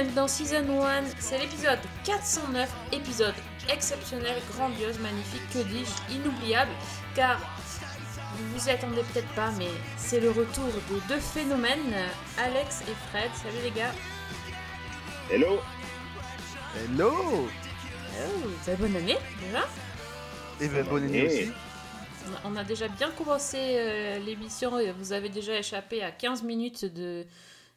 bienvenue dans Season 1. C'est l'épisode 409, épisode exceptionnel, grandiose, magnifique, que dis-je, inoubliable, car vous vous y attendez peut-être pas, mais c'est le retour de deux phénomènes, Alex et Fred. Salut les gars. Hello Hello Oh, bonne année déjà Et ben, bonne année aussi. On a- On a déjà bien commencé euh, l'émission et vous avez déjà échappé à 15 minutes de,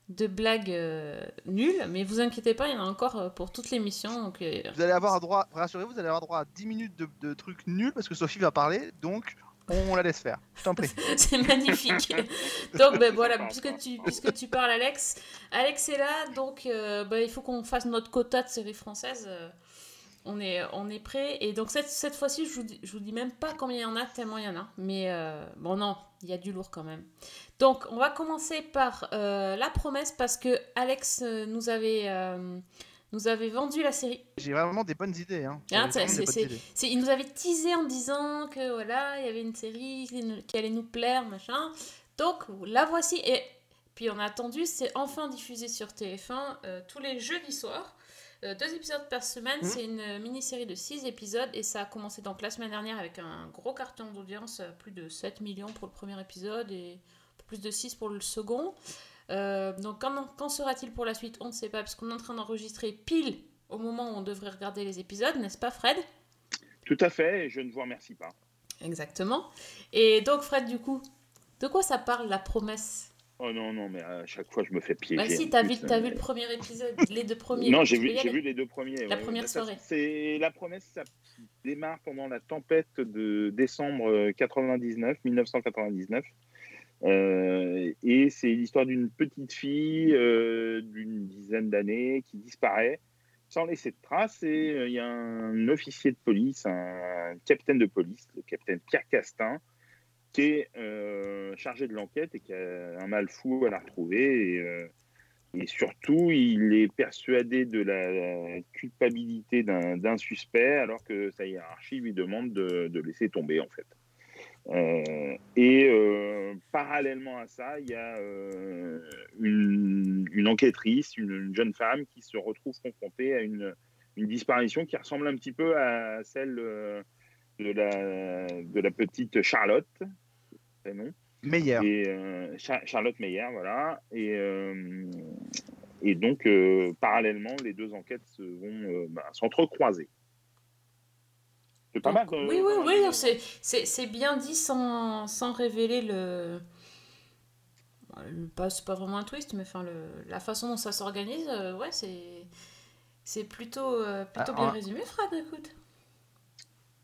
de blagues euh, nulles, mais vous inquiétez pas, il y en a encore euh, pour toute l'émission. Donc, euh, Vous allez avoir droit, rassurez-vous, vous allez avoir droit à 10 minutes de, de trucs nuls parce que Sophie va parler, donc on la laisse faire. Je t'en prie. C'est magnifique. donc ben, voilà, puisque tu, puisque tu parles Alex, Alex est là, donc ben, il faut qu'on fasse notre quota de séries françaises. On est, on est prêt. Et donc cette, cette fois-ci, je vous, dis, je vous dis même pas combien il y en a, tellement il y en a. Mais euh, bon non, il y a du lourd quand même. Donc on va commencer par euh, la promesse parce que Alex euh, nous avait, euh, nous avait vendu la série. J'ai vraiment des bonnes idées. Hein. Hein, des bonnes idées. Il nous avait teasé en disant que voilà, il y avait une série qui, allait nous plaire, machin. Donc la voici. Et puis on a attendu, c'est enfin diffusé sur TF1 euh, tous les jeudis soirs. Euh, deux épisodes par semaine, Mhm. c'est une mini-série de six épisodes et ça a commencé donc la semaine dernière avec un gros carton d'audience, euh, plus de 7 millions pour le premier épisode et plus de 6 pour le second. Euh, donc quand, quand sera-t-il pour la suite On ne sait pas parce qu'on est en train d'enregistrer pile au moment où on devrait regarder les épisodes, n'est-ce pas Fred? Tout à fait, et je ne vous remercie pas. Exactement. Et donc, Fred, du coup, de quoi ça parle, la promesse? Oh non, non, mais à chaque fois, je me fais piéger. Bah si, t'as vu, euh, vu le premier épisode, les deux premiers. Non, j'ai vu, vu les deux premiers. La ouais. première Ça, soirée. C'est la promesse, ça démarre pendant la tempête de décembre euh, 99, 1999. Euh, et c'est l'histoire d'une petite fille euh, d'une dizaine d'années qui disparaît sans laisser de traces. Et euh, il y a un officier de police, un capitaine de police, le capitaine Pierre Castin, qui est euh, chargé de l'enquête et qui a un mal fou à la retrouver. Et, euh, surtout, il est persuadé de la culpabilité d'un suspect, alors que sa hiérarchie lui demande de, laisser tomber, en fait. Euh, et parallèlement à ça, il y a une, enquêtrice, une, une jeune femme qui se retrouve confrontée à une, disparition qui ressemble un petit peu à celle de la petite Charlotte, prénom. Meilleur. Et euh, Cha- Charlotte Meyer, voilà. Et, euh, et donc, euh, parallèlement, les deux enquêtes se vont euh, bah, s'entrecroiser. C'est pas mal. euh, Oui, oui, oui, non, c'est- bien dit sans, sans révéler le. le- pas- C'est pas vraiment un twist, mais enfin, le, la façon dont ça s'organise, euh, ouais, c'est. C'est plutôt, euh, plutôt Ah, bien ah. résumé, Fred, écoute.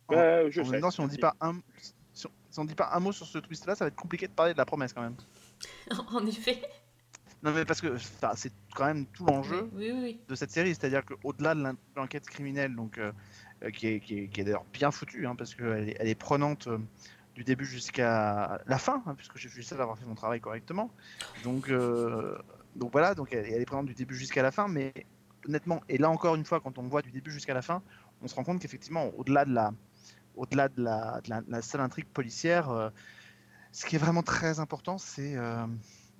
Bah, je en sais. même temps, si on dit pas un, si on, dit pas un mot sur ce twist-là, ça va être compliqué de parler de la promesse quand même. en effet. Non, mais parce que c'est quand même tout l'enjeu Oui, oui, oui. de cette série, c'est-à-dire qu'au-delà de l'en- l'enquête criminelle, donc euh, euh, qui est, qui est, qui est d'ailleurs bien foutue, hein, parce qu'elle est, elle est prenante euh, du début jusqu'à la fin, hein, puisque j'ai vu ça d'avoir fait mon travail correctement. Donc, euh, donc voilà, donc elle, elle est prenante du début jusqu'à la fin, mais honnêtement, et là encore une fois, quand on voit du début jusqu'à la fin, on se rend compte qu'effectivement, au-delà de la, au-delà de la, de la, de la seule intrigue policière, euh, ce qui est vraiment très important, c'est euh,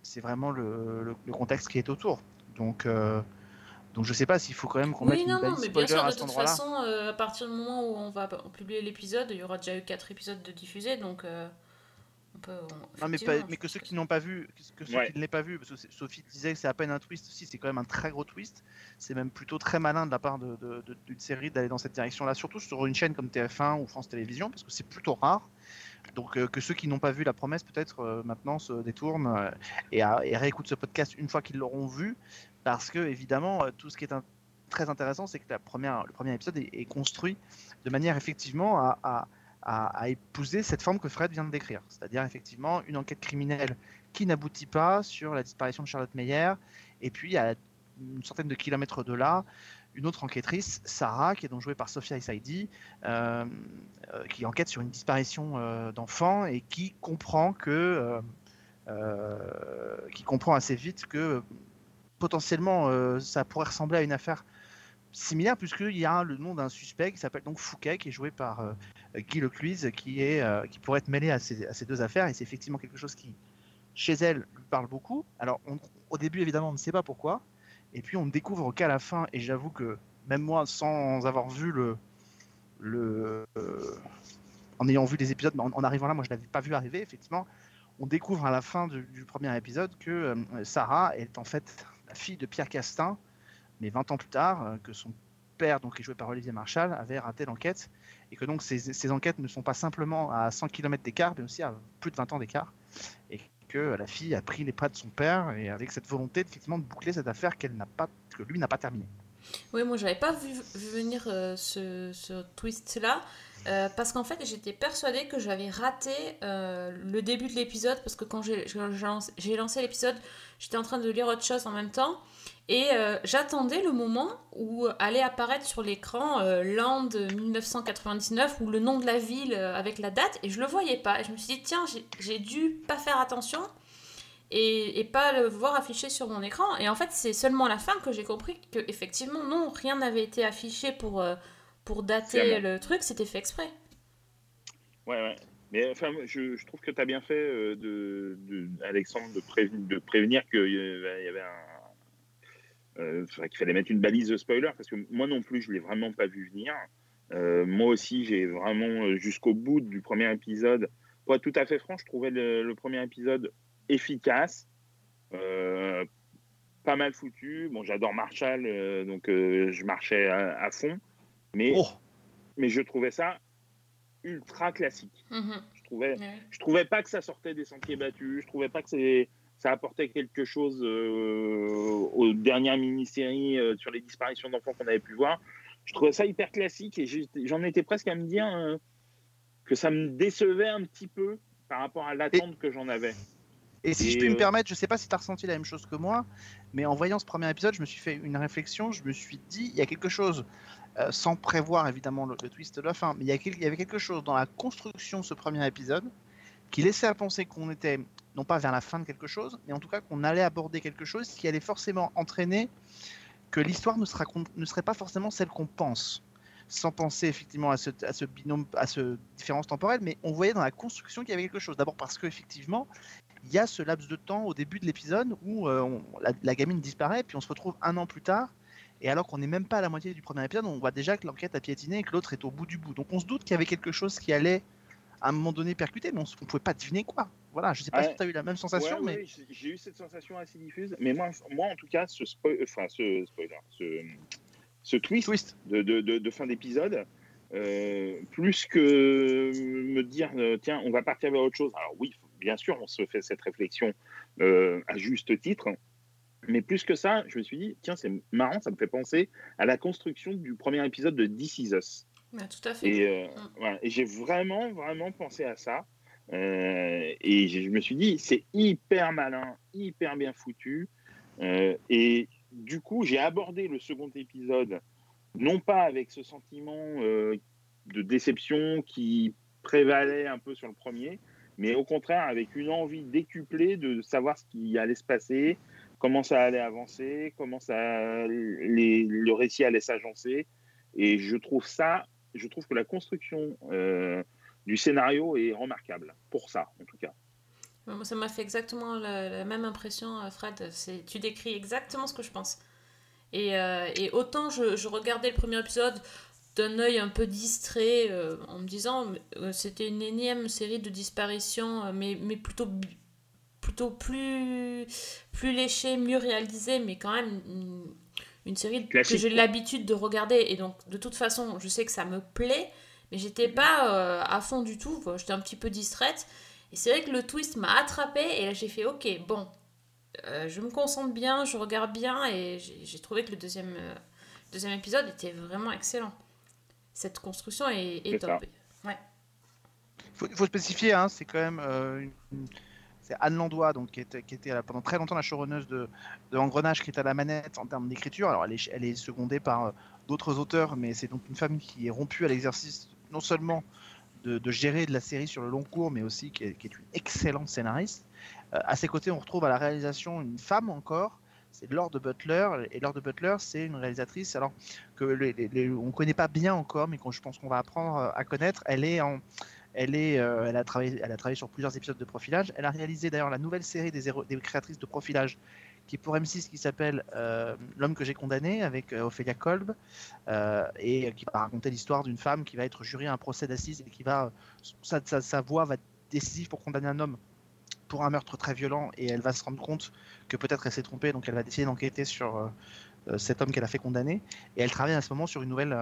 c'est vraiment le, le- le contexte qui est autour. Donc, euh, donc je sais pas s'il faut quand même qu'on mette Oui, une non, non, balise mais bien sûr, de toute façon, euh, à partir du moment où on va publier l'épisode, il y aura déjà eu 4 épisodes de diffusés, donc euh, on peut. on- Non, mais, pas- que ceux qui n'ont pas vu, que ceux Ouais. qui ne l'aient pas vu, parce que Sophie disait que c'est à peine un twist, si c'est quand même un très gros twist. C'est même plutôt très malin de la part de- de- de- d'une série d'aller dans cette direction-là, surtout sur une chaîne comme TF1 ou France Télévisions, parce que c'est plutôt rare. Donc euh, que ceux qui n'ont pas vu la promesse peut-être euh, maintenant se détournent euh, et, à- et réécoutent ce podcast une fois qu'ils l'auront vu, parce que évidemment euh, tout ce qui est un- très intéressant, c'est que la première, le premier épisode est, est construit de manière effectivement à, à- à- épouser cette forme que Fred vient de décrire, c'est-à-dire effectivement une enquête criminelle qui n'aboutit pas sur la disparition de Charlotte Meyer, et puis à une centaine de kilomètres de là, une autre enquêtrice, Sarah, qui est donc jouée par Sophia Essaidi, euh, euh, qui enquête sur une disparition euh, d'enfants et qui comprend que, euh, qui comprend assez vite que potentiellement ça pourrait ressembler à une affaire similaire puisqu'il y a le nom d'un suspect qui s'appelle donc Fouquet, qui est joué par euh, Guy Lecluise, qui, est, euh, qui pourrait être mêlé à ces, à ces deux affaires. Et c'est effectivement quelque chose qui, chez elle, lui parle beaucoup. Alors, au début, évidemment, on ne sait pas pourquoi. Et puis, on ne découvre qu'à la fin, et j'avoue que même moi, sans avoir vu le. le euh, en ayant vu des épisodes, en, en arrivant là, moi, je ne l'avais pas vu arriver, effectivement. On découvre à la fin du, du premier épisode que Sarah est en fait la fille de Pierre Castin, mais 20 ans plus tard, euh, que son père, donc qui est joué par Olivier Marchal, avait raté l'enquête, et que donc ces, enquêtes ne sont pas simplement à 100 km d'écart, mais aussi à plus de 20 ans d'écart, et que la fille a pris les pas de son père, et avec cette volonté effectivement de boucler cette affaire qu'elle n'a pas, que lui n'a pas terminée. Oui, moi j'avais pas vu, venir euh, ce twist-là, euh, parce qu'en fait j'étais persuadée que j'avais raté euh, le début de l'épisode, parce que quand j'ai lancé, l'épisode, j'étais en train de lire autre chose en même temps, et euh, j'attendais le moment où allait apparaître sur l'écran Land 1999, ou le nom de la ville avec la date, et je le voyais pas. Et je me suis dit, tiens, j'ai- dû pas faire attention et, et pas le voir affiché sur mon écran. Et en fait, c'est seulement à la fin que j'ai compris que effectivement, non, rien n'avait été affiché pour, pour dater le truc, c'était fait exprès. Ouais, ouais. Mais enfin, je, je trouve que tu as bien fait, euh, de, de- Alexandre, de, préven- de prévenir qu'il avait- il y avait un. euh, qu'il fallait mettre une balise de spoiler, parce que moi non plus, je l'ai vraiment pas vu venir. Euh, moi aussi, j'ai vraiment, euh, jusqu'au bout du premier épisode, pour être tout à fait franc, je trouvais le, le premier épisode efficace, euh, pas mal foutu. Bon, j'adore Marshall, euh, donc euh, je marchais à, à fond, mais, Oh, mais je trouvais ça ultra classique. Mhm. Je trouvais, je trouvais pas que ça sortait des sentiers battus. Je trouvais pas que c'est, ça apportait quelque chose euh, aux dernières mini-séries euh, sur les disparitions d'enfants qu'on avait pu voir. Je trouvais ça hyper classique et j'en étais presque à me dire euh, que ça me décevait un petit peu par rapport à l'attente que j'en avais. Et si Et, je puis me permettre, je sais pas si tu as ressenti la même chose que moi, mais en voyant ce premier épisode, je me suis fait une réflexion, je me suis dit, il y a quelque chose, euh, sans prévoir évidemment le, twist de la fin, mais il y, avait quelque chose dans la construction de ce premier épisode qui laissait à penser qu'on était, non pas vers la fin de quelque chose, mais en tout cas qu'on allait aborder quelque chose qui allait forcément entraîner que l'histoire ne, sera ne serait pas forcément celle qu'on pense. Sans penser effectivement à ce, binôme, à ce différence temporelle, mais on voyait dans la construction qu'il y avait quelque chose. D'abord parce qu'effectivement, il y a ce laps de temps au début de l'épisode où euh, la gamine disparaît, puis on se retrouve un an plus tard, et alors qu'on n'est même pas à la moitié du premier épisode, on voit déjà que l'enquête a piétiné et que l'autre est au bout du bout. Donc on se doute qu'il y avait quelque chose qui allait à un moment donné percuter, mais on ne pouvait pas deviner quoi. Voilà, je sais pas Ouais. si tu as eu la même sensation, Ouais, mais ouais, j'ai- eu cette sensation assez diffuse. Mais moi, moi en tout cas, ce, enfin, ce spoiler, ce, ce twist, twist. de, de- de- de fin d'épisode, euh, plus que me dire euh, tiens, on va partir vers autre chose. Alors oui, bien sûr, on se fait cette réflexion euh, à juste titre, mais plus que ça, je me suis dit tiens, c'est marrant, ça me fait penser à la construction du premier épisode de This Is Us. Tout à fait. Et, euh, Mm. voilà. Et j'ai vraiment, vraiment pensé à ça. Euh, et je me suis dit, c'est hyper malin, hyper bien foutu. Euh, et du coup, j'ai abordé le second épisode, non pas avec ce sentiment de déception qui prévalait un peu sur le premier, mais au contraire avec une envie décuplée de savoir ce qui allait se passer, comment ça allait avancer, comment ça, le récit allait s'agencer. Et je trouve ça, je trouve que la construction euh, du scénario est remarquable, pour ça en tout cas. Moi, ça m'a fait exactement la, même impression, euh, Fred. Tu décris exactement ce que je pense. Et, euh, autant je, regardais le premier épisode d'un œil un peu distrait, en me disant c'était une énième série de disparitions, mais, mais plutôt, plutôt plus, plus léchée, mieux réalisée, mais quand même une, une série Classique, que j'ai l'habitude de regarder. Et donc, de toute façon, je sais que ça me plaît, mais j'étais pas euh, à fond du tout. J'étais un petit peu distraite. Et c'est vrai que le twist m'a attrapé et là j'ai fait ok, bon, euh, je me concentre bien, je regarde bien et j'ai trouvé que le deuxième, euh, deuxième épisode était vraiment excellent. Cette construction est, top. Il faut, il faut spécifier, hein, c'est quand même euh, une- c'est Anne Landois, donc, qui était, pendant très longtemps la showrunneuse de, de Engrenage, qui est à la manette en termes d'écriture. Alors, elle est, secondée par euh, d'autres auteurs, mais c'est donc une femme qui est rompue à l'exercice non seulement de, gérer de la série sur le long cours, mais aussi qui est, une excellente scénariste. Euh, à ses côtés, on retrouve à la réalisation une femme encore, c'est de Butler. Et de Butler, c'est une réalisatrice alors que les- les- les- on ne connaît pas bien encore, mais qu'on je pense qu'on va apprendre à connaître. Elle est en, euh, elle a travaillé, sur plusieurs épisodes de Profilage. Elle a réalisé d'ailleurs la nouvelle série des, créatrices de Profilage, qui est pour M6, qui s'appelle euh, L'homme que j'ai condamné avec euh, Ophélia Kolb, euh, et qui va raconter l'histoire d'une femme qui va être jurée à un procès d'assises et qui va, sa, voix va être décisive pour condamner un homme pour un meurtre très violent et elle va se rendre compte que peut-être elle s'est trompée, donc elle va décider d'enquêter sur cet homme qu'elle a fait condamner. Et elle travaille à ce moment sur une nouvelle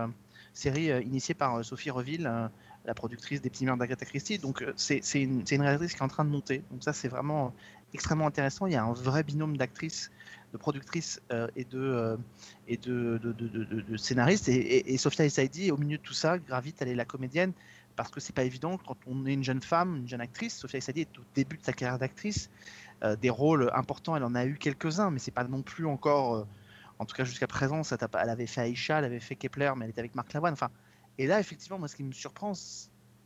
série initiée par Sophie Reville, la productrice des Petits d'Agatha Christie. Donc euh, c'est une, réalisatrice qui est en train de monter. Donc ça c'est vraiment extrêmement intéressant. Il y a un vrai binôme d'actrices, de productrices euh, et de, euh, scénaristes. Et, Sophia Essaidi, au milieu de tout ça, gravite, elle est la comédienne parce que c'est pas évident quand on est une jeune femme, une jeune actrice. Sophia Essaidi est au début de sa carrière d'actrice. Euh, des rôles importants, elle en a eu quelques-uns, mais c'est pas non plus encore, euh, en tout cas jusqu'à présent, ça elle avait fait Aïcha, elle avait fait Kepler, mais elle était avec Marc Lavoine. Enfin, et là, effectivement, moi, ce qui me surprend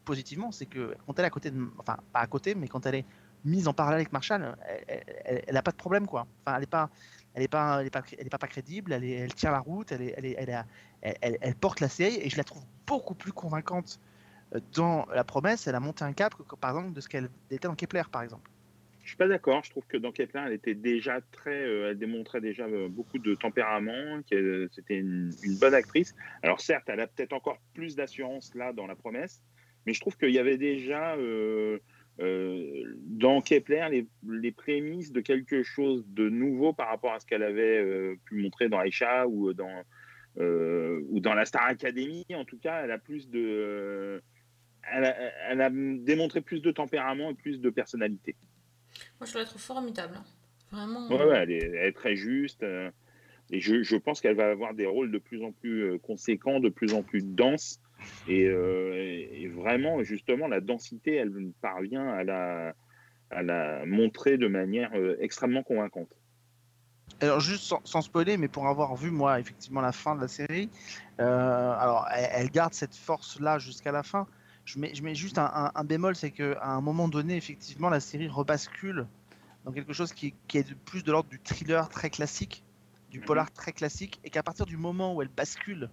positivement, c'est que quand elle est à côté de, enfin, pas à côté, mais quand elle est mise en parallèle avec Marshall, elle, elle, elle a pas de problème, quoi. Enfin, elle est pas, elle pas, elle pas, pas, crédible, elle, elle tient la route, elle, est, elle, est, elle, elle, porte la série, et je la trouve beaucoup plus convaincante euh, dans La Promesse. Elle a monté un cap, par exemple, de ce qu'elle était dans Kepler, par exemple. Suis pas d'accord. Je trouve que dans Kepler, elle était déjà très, euh, elle démontrait déjà euh, beaucoup de tempérament. qu'elle- C'était une, bonne actrice. Alors certes, elle a peut-être encore plus d'assurance là dans La Promesse, mais je trouve qu'il y avait déjà euh, euh, dans Kepler les, les prémices de quelque chose de nouveau par rapport à ce qu'elle avait euh, pu montrer dans Aisha ou dans euh, ou dans la Star Academy. En tout cas, elle a plus de elle a démontré plus de tempérament et plus de personnalité. Moi, je la trouve formidable. hein. Vraiment. Ouais, ouais, elle, est, elle est très juste. euh, et je, je pense qu'elle va avoir des rôles de plus en plus euh, conséquents, de plus en plus denses. Et, euh, et- et vraiment, justement, la densité, elle parvient à la, à la montrer de manière euh, extrêmement convaincante. Alors juste sans, sans spoiler, mais pour avoir vu moi effectivement la fin de la série, euh, alors elle, elle garde cette force-là jusqu'à la fin. Je mets, je mets juste un, un- un bémol, c'est qu'à un moment donné, effectivement, la série rebascule dans quelque chose qui, qui est de- plus de l'ordre du thriller très classique, du Mhm. polar très classique, et qu'à partir du moment où elle bascule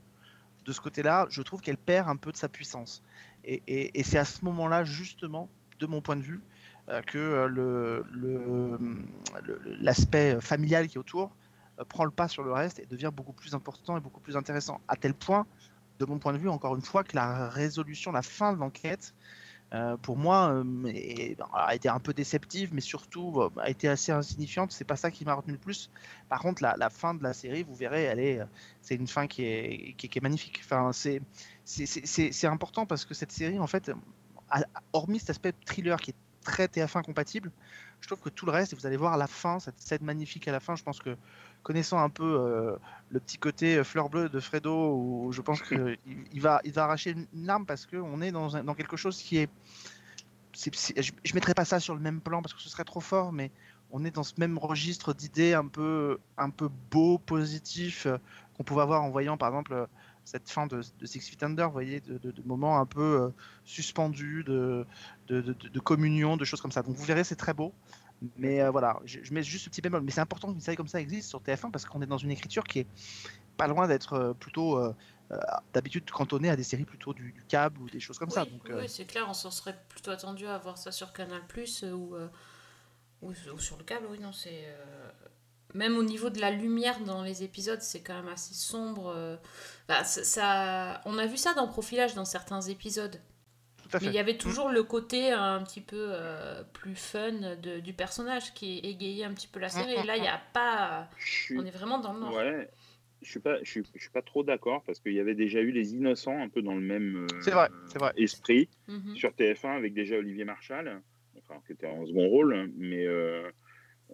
de ce côté-là, je trouve qu'elle perd un peu de sa puissance. Et, et- et c'est à ce moment-là, justement, de mon point de vue, euh, que euh, le- le- le- l'aspect familial qui est autour euh, prend le pas sur le reste et devient beaucoup plus important et beaucoup plus intéressant. À tel point, de mon point de vue, encore une fois, que la résolution, la fin de l'enquête, euh, pour moi, euh, a été un peu déceptive, mais surtout euh, a été assez insignifiante. C'est pas ça qui m'a retenu le plus. Par contre, la, fin de la série, vous verrez, elle est, c'est une fin qui est, qui, qui est magnifique. Enfin, c'est, c'est, important parce que cette série, en fait, a- hormis cet aspect thriller qui est très TF1 compatible, je trouve que tout le reste, vous allez voir la fin, cette scène magnifique à la fin, je pense que connaissant un peu euh, le petit côté euh, fleur bleue de Fredo, où je pense qu'il il va, il va arracher une larme parce qu'on est dans, un- dans quelque chose qui est. je ne mettrai pas ça sur le même plan parce que ce serait trop fort, mais on est dans ce même registre d'idées un peu, un peu beau, positif, euh, qu'on pouvait avoir en voyant par exemple euh, cette fin de, de Six Feet Under, vous voyez, de, de- de moments un peu euh, suspendus, de communion, de choses comme ça. Donc vous verrez, c'est très beau. Mais euh, voilà, je, je mets juste ce petit bémol. Mais c'est important qu'une série comme ça existe sur TF1 parce qu'on est dans une écriture qui est pas loin d'être euh, plutôt euh, euh, d'habitude cantonnée à des séries plutôt du, du câble ou des choses comme ça. Oui, Donc, euh, oui, c'est clair, on s'en serait plutôt attendu à voir ça sur Canal Plus ou, ou, ou sur le câble. Oui, non, c'est. Même au niveau de la lumière dans les épisodes, c'est quand même assez sombre. Bah, ça- On a vu ça dans Profilage dans certains épisodes. Tout à Mais il y avait toujours le côté un petit peu euh, plus fun de- du personnage qui égayait un petit peu la série. Et là, il n'y a pas. Suis- On est vraiment dans le noir. Ouais, je suis pas, je suis, je suis pas trop d'accord parce qu'il y avait déjà eu les innocents un peu dans le même euh, C'est vrai, c'est vrai. esprit Mhm. sur TF1 avec déjà Olivier Marchal, enfin, qui était en second rôle, mais euh,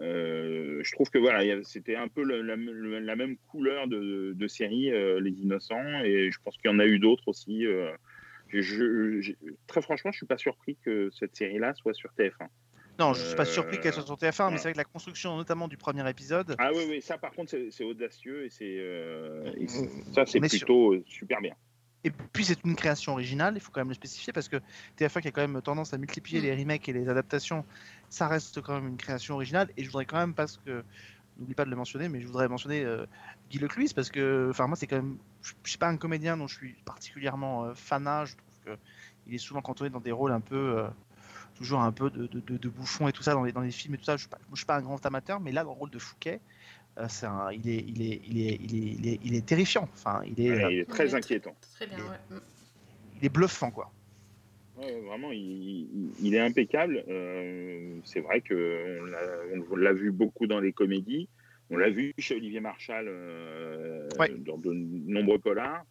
euh, je trouve que voilà, c'était un peu le- la, le- la même couleur de, de série, euh, les innocents, et je pense qu'il y en a eu d'autres aussi. euh, je- je- je- très franchement, je suis pas surpris que cette série-là soit sur TF1. Non, je suis pas surpris qu'elle soit sur TF1, mais c'est vrai que la construction, notamment du premier épisode, Ah oui, oui, ça par contre, c'est audacieux et c'est euh, c'est- ça, c'est sur- plutôt euh, super bien. Et puis c'est une création originale, il faut quand même le spécifier parce que TF1 qui a quand même tendance à multiplier Mm. les remakes et les adaptations, ça reste quand même une création originale. Et je voudrais quand même parce que n'oublie pas de le mentionner, mais je voudrais mentionner euh, Guy Lecluis parce que, enfin, moi, c'est quand même, je je suis pas un comédien dont je suis particulièrement euh, fanat. Je il est souvent cantonné dans des rôles un peu, euh, toujours un peu de, de, de- de bouffon et tout ça dans les, dans les films et tout ça. Je suis pas, moi, je suis pas un grand amateur, mais là, dans le rôle de Fouquet, euh, un- il, est, il, est, il, est, il, est, il, est, il est terrifiant. Enfin, il est, Ouais, euh, il est très Ouais, inquiétant. Très bien, ouais. Il est bluffant, quoi. Ouais, vraiment, il, il- il est impeccable. Euh, c'est vrai que on l'a- vu beaucoup dans les comédies. On l'a vu chez Olivier Marchal euh, Ouais. dans de nombreux polars.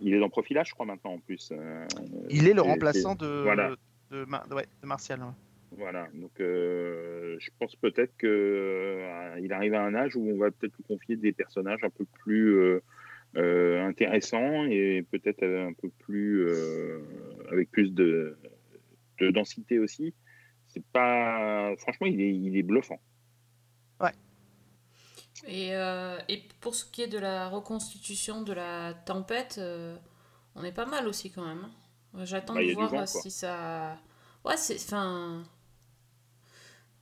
Il est dans Profilage, je crois, maintenant en plus. Euh, Il est le remplaçant de, voilà. de, Mar- ouais, de Martial. ouais. Voilà, donc euh, je pense peut-être que euh, arrive à un âge où on va peut-être lui confier des personnages un peu plus euh, intéressants et peut-être un peu plus avec plus de, de densité aussi. C'est pas franchement, il est, il est bluffant. Et, euh, et pour ce qui est de la reconstitution de la tempête, euh, on est pas mal aussi quand même. hein. J'attends Bah, de voir vent, euh, si ça. Ouais, c'est. Enfin.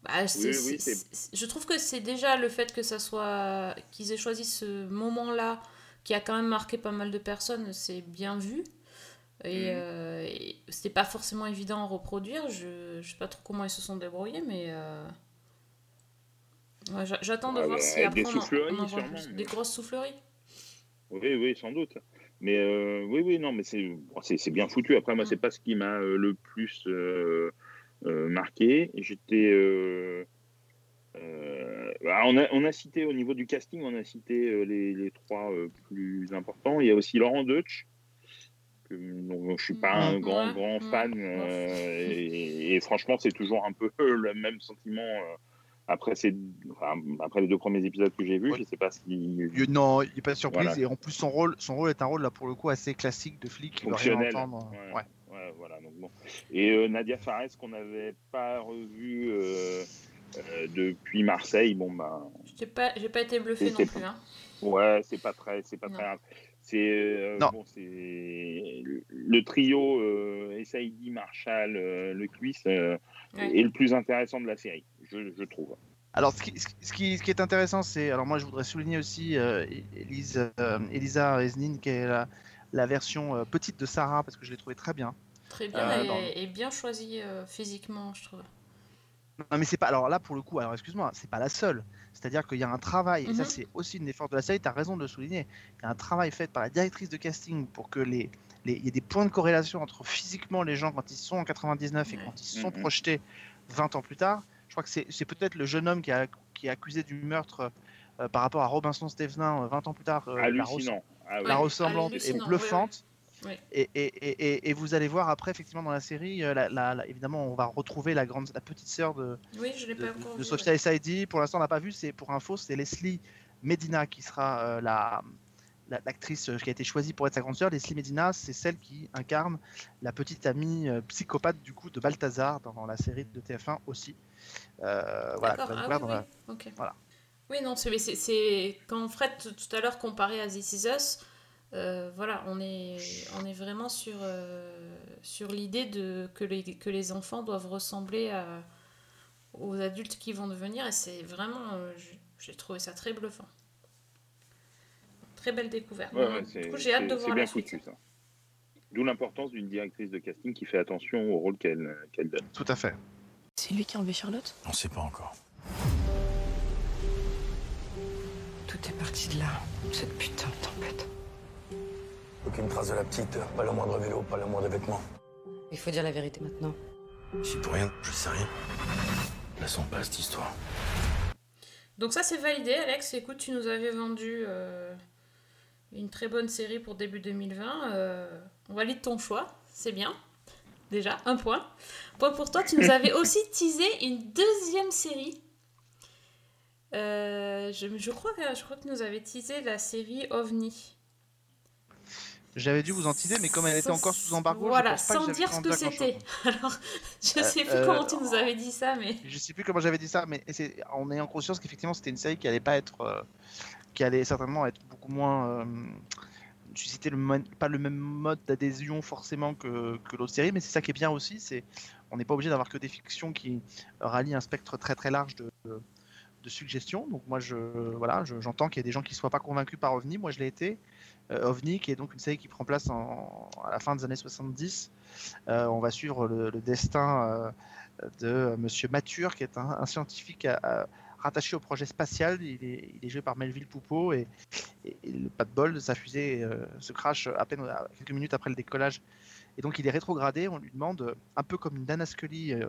Bah, oui, c'est- je trouve que c'est déjà le fait que ça soit. qu'ils aient choisi ce moment-là, qui a quand même marqué pas mal de personnes, c'est bien vu. Et, Mhm. euh, et c'était pas forcément évident à reproduire. Je, je sais pas trop comment ils se sont débrouillés, mais. Ouais, J'attends de Ouais, voir bah, si après des on en- sûrement, Des grosses souffleries? Oui, oui, sans doute. Mais euh, oui, oui, non, mais c'est bien foutu. Après, moi, Mm. c'est pas ce qui m'a euh, le plus euh, marqué. J'étais. bah, on, a, on a cité au niveau du casting, on a cité les, les trois plus importants. Il y a aussi Laurent Deutsch. Que, dont je suis pas un Mm. grand Ouais, grand mm. fan et, et franchement c'est toujours un peu le même sentiment après ces enfin, après les deux premiers épisodes que j'ai vus Ouais. je sais pas si non, il n'y a pas de surprise. Voilà. Et en plus, son rôle, son rôle est un rôle là pour le coup assez classique de flic Fonctionnel. entendre. Ouais. Ouais. Ouais, voilà, donc bon. Et euh, Nadia Fares, qu'on n'avait pas revu euh, euh, depuis Marseille, bon, bah, J'ai pas, pas été bluffé non plus. Hein. ouais, c'est pas très, c'est pas Non. très grave. C'est euh, Non. bon, c'est le, le trio euh, Saïdi, Marshall, euh, Le Cuisse euh, Ouais. est le plus intéressant de la série, je, je trouve. Alors, ce qui, ce qui- ce est intéressant, c'est. Alors, moi, je voudrais souligner aussi euh, Elise, euh, Elisa Resnin, qui est la, la version euh, petite de Sarah, parce que je l'ai trouvée très bien. Très bien Euh, et, dans- et bien choisi euh, physiquement, je trouve. Non, mais c'est pas. Alors là, pour le coup, alors excuse-moi, c'est pas la seule. C'est-à-dire qu'il y a un travail, et ça, Mhm. c'est aussi une des forces de la série, tu as raison de le souligner. Il y a un travail fait par la directrice de casting pour que les. les- Il y ait des points de corrélation entre physiquement les gens quand ils sont en 99 et quand ils sont Mhm. projetés 20 ans plus tard. Je crois que c'est c'est peut-être le jeune homme qui, a, qui est accusé du meurtre euh, par rapport à Robinson Stevenin euh, 20 ans plus tard. euh, la. Ah oui. la ressemblance hallucinant, est bluffante. Et, et, et, et- et vous allez voir après, effectivement, dans la série, euh, la- la- la- évidemment, on va retrouver la, grande, la petite sœur de, Oui, je de, pas ouais. Saidi. Pour l'instant, on n'a pas vu. C'est pour info, c'est Leslie Medina qui sera euh, la la- l'actrice euh, qui a été choisie pour être sa grande sœur. Leslie Medina, c'est celle qui incarne la petite amie psychopathe du coup de Balthazar dans la série de TF1 aussi. Euh, voilà, ah oui, la- oui, ok. Voilà. Oui, non, c'est, quand Fred tout à l'heure comparait à This Is Us, euh, voilà, on est, on est vraiment sur, euh, sur l'idée de, que, les, que les enfants doivent ressembler à- aux adultes qui vont devenir, et c'est vraiment, euh, j'ai- trouvé ça très bluffant. Très belle découverte. Ouais, Non, ouais, du coup, j'ai hâte de voir bien la suite. foutu ça. D'où l'importance d'une directrice de casting qui fait attention au rôle qu'elle qu'elle donne. Tout à fait. C'est lui qui a enlevé Charlotte? On sait pas encore. Tout est parti de là, cette putain de tempête. Aucune trace de la petite, pas le moindre vélo, pas le moindre vêtement. Il faut dire la vérité maintenant. J'y pour rien, je sais rien. Laissons pas cette histoire. Donc ça c'est validé Alex, écoute tu nous avais vendu euh, une très bonne série pour début 2020, euh, on valide ton choix, c'est bien, déjà un point. Point pour toi, tu nous avais aussi teasé une deuxième série. Euh, je, je, crois que, je crois que tu nous avais teasé la série OVNI. J'avais dû vous en teaser, mais comme elle était encore sous embargo, voilà, je pense pas sans que dire ce que c'était. Alors, je Euh, sais plus euh, comment tu nous avais dit ça, mais... Je sais plus comment j'avais dit ça, mais c'est en ayant conscience qu'effectivement c'était une série qui allait pas être, euh, qui allait certainement être beaucoup moins euh, susciter le pas le même mode d'adhésion forcément que, que l'autre série, mais c'est ça qui est bien aussi, c'est on n'est pas obligé d'avoir que des fictions qui rallient un spectre très très large de, de, de suggestions. Donc moi, je, voilà, je- j'entends qu'il y a des gens qui ne soient pas convaincus par OVNI. Moi, je l'ai été. Euh, OVNI, qui est donc une série qui prend place à la fin des années 70. Euh, on va suivre le, destin euh, de Monsieur Mature, qui est un, scientifique rattaché au projet spatial. Il est, joué par Melville Poupeau et, le pas de bol, sa fusée se crache à peine quelques minutes après le décollage. Et donc il est rétrogradé. On lui demande, un peu comme une Dana Scully euh,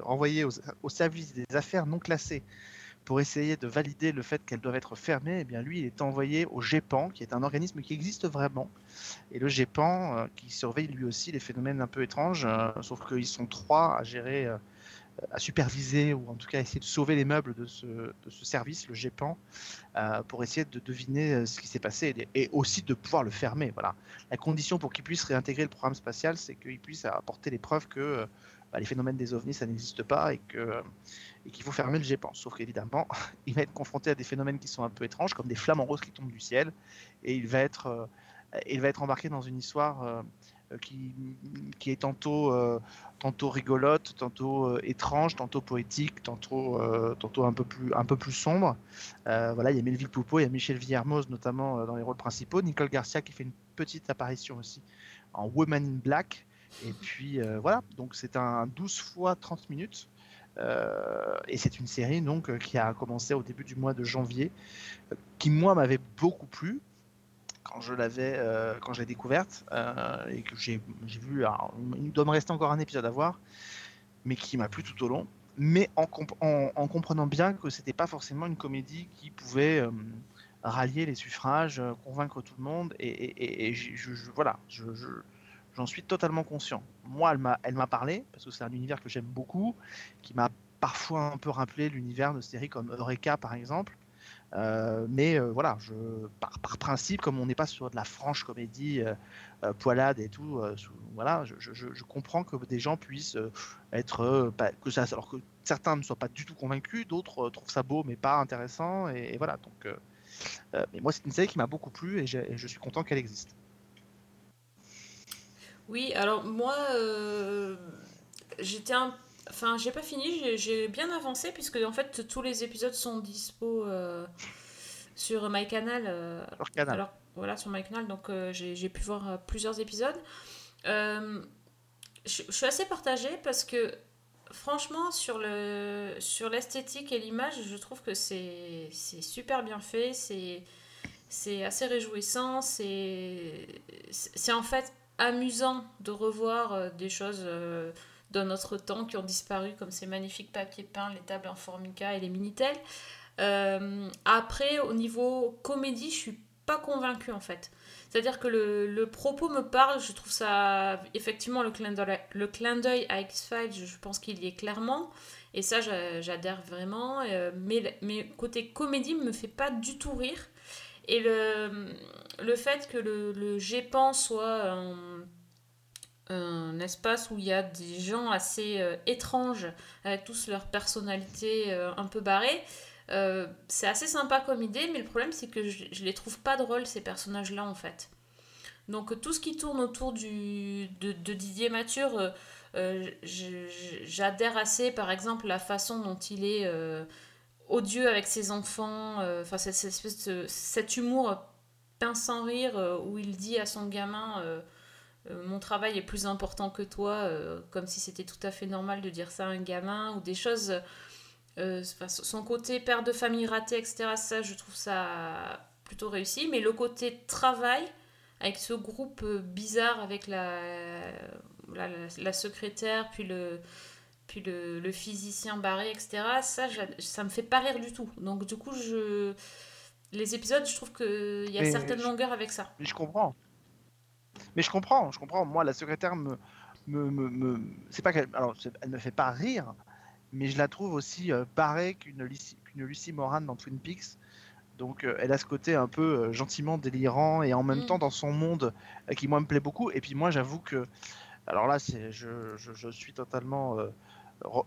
au service des affaires non classées pour essayer de valider le fait qu'elles doivent être fermées, eh bien lui, il est envoyé au GEPAN, qui est un organisme qui existe vraiment. Et le GEPAN, euh, qui surveille lui aussi les phénomènes un peu étranges, euh, sauf qu'ils sont trois à gérer, euh, à superviser, ou en tout cas essayer de sauver les meubles de ce, service, le GEPAN, pour essayer de deviner ce qui s'est passé et, aussi de pouvoir le fermer. Voilà. La condition pour qu'il puisse réintégrer le programme spatial, c'est qu'il puisse apporter les preuves que bah, les phénomènes des ovnis, ça n'existe pas et que et qu'il faut fermer le GEPAN. Sauf qu'évidemment, il va être confronté à des phénomènes qui sont un peu étranges, comme des flammes en rose qui tombent du ciel, et il va être, euh, il va être embarqué dans une histoire euh, euh, qui, qui est tantôt, tantôt rigolote, tantôt étrange, tantôt poétique, tantôt, tantôt un, peu plus, un peu plus sombre. Voilà, il y a Melville Poupeau, il y a Michel Villermoz notamment dans les rôles principaux, Nicole Garcia qui fait une petite apparition aussi en Woman in Black. Et puis voilà, donc c'est un 12 fois 30 minutes. Euh, et c'est une série donc euh, qui a commencé au début du mois de janvier, euh, qui moi m'avait beaucoup plu quand je l'avais quand je l'ai découverte et que j'ai vu. il doit me rester encore un épisode à voir, mais qui m'a plu tout au long. Mais en, comp- en, en comprenant bien que c'était pas forcément une comédie qui pouvait rallier les suffrages, convaincre tout le monde. Et, voilà, je- j'en suis totalement conscient. Moi, elle m'a, parlé parce que c'est un univers que j'aime beaucoup, qui m'a parfois un peu rappelé l'univers de séries comme Eureka par exemple. Euh, mais euh, voilà, je, par, principe, comme on n'est pas sur de la franche comédie euh, poilade et tout, voilà, je, comprends que des gens puissent être que ça, alors que certains ne soient pas du tout convaincus, d'autres trouvent ça beau mais pas intéressant et, voilà. Donc, mais moi, c'est une série qui m'a beaucoup plu et je suis content qu'elle existe. Oui, alors moi, euh, j'étais un... Enfin, j'ai pas fini, j'ai- bien avancé, puisque en fait, tous les épisodes sont dispo euh, sur MyCanal. euh, canal. alors, voilà, sur MyCanal, donc j'ai pu voir plusieurs épisodes. Je, suis assez partagée parce que, franchement, sur le sur l'esthétique et l'image, je trouve que c'est super bien fait, c'est assez réjouissant, c'est en fait amusant de revoir euh, des choses euh, de notre temps qui ont disparu, comme ces magnifiques papiers peints, les tables en formica et les Minitel. Euh, après, au niveau comédie, je suis pas convaincue en fait. C'est-à-dire que le, le propos me parle, je trouve ça effectivement le clin d'œil, à X-Files, je, pense qu'il y est clairement. Et ça, j'a- j'adhère vraiment. mais, mais côté comédie, me fait pas du tout rire. Et le, le fait que le, le soit un, espace où il y a des gens assez euh, étranges, avec tous leurs personnalités euh, un peu barrées, euh, c'est assez sympa comme idée, mais le problème c'est que je, je les trouve pas drôles ces personnages-là en fait. Donc tout ce qui tourne autour du, de, de Didier Mature, euh, euh, j'adhère assez par exemple la façon dont il est odieux avec ses enfants, euh, enfin cette, cette espèce cet humour peint sans rire euh, où il dit à son gamin euh, mon travail est plus important que toi, comme si c'était tout à fait normal de dire ça à un gamin, ou des choses, son côté père de famille raté, etc., ça je trouve ça plutôt réussi, mais le côté travail, avec ce groupe bizarre avec la, la secrétaire, puis le, puis le, le physicien barré, etc., ça, ça me fait pas rire du tout. Donc du coup, je... les épisodes, je trouve qu'il y a Mais certaines je- longueurs avec ça. Mais je comprends. Mais je comprends, je comprends. Moi, la secrétaire me, me, me, me- c'est pas qu'elle, alors elle me fait pas rire, mais je la trouve aussi euh, barrée qu'une Lucy, qu'une Lucy Moran dans Twin Peaks. Donc, euh, elle a ce côté un peu euh, gentiment délirant et en même Mm. temps dans son monde euh, qui moi me plaît beaucoup. Et puis moi, j'avoue que, alors là, c'est, je, je, je suis totalement,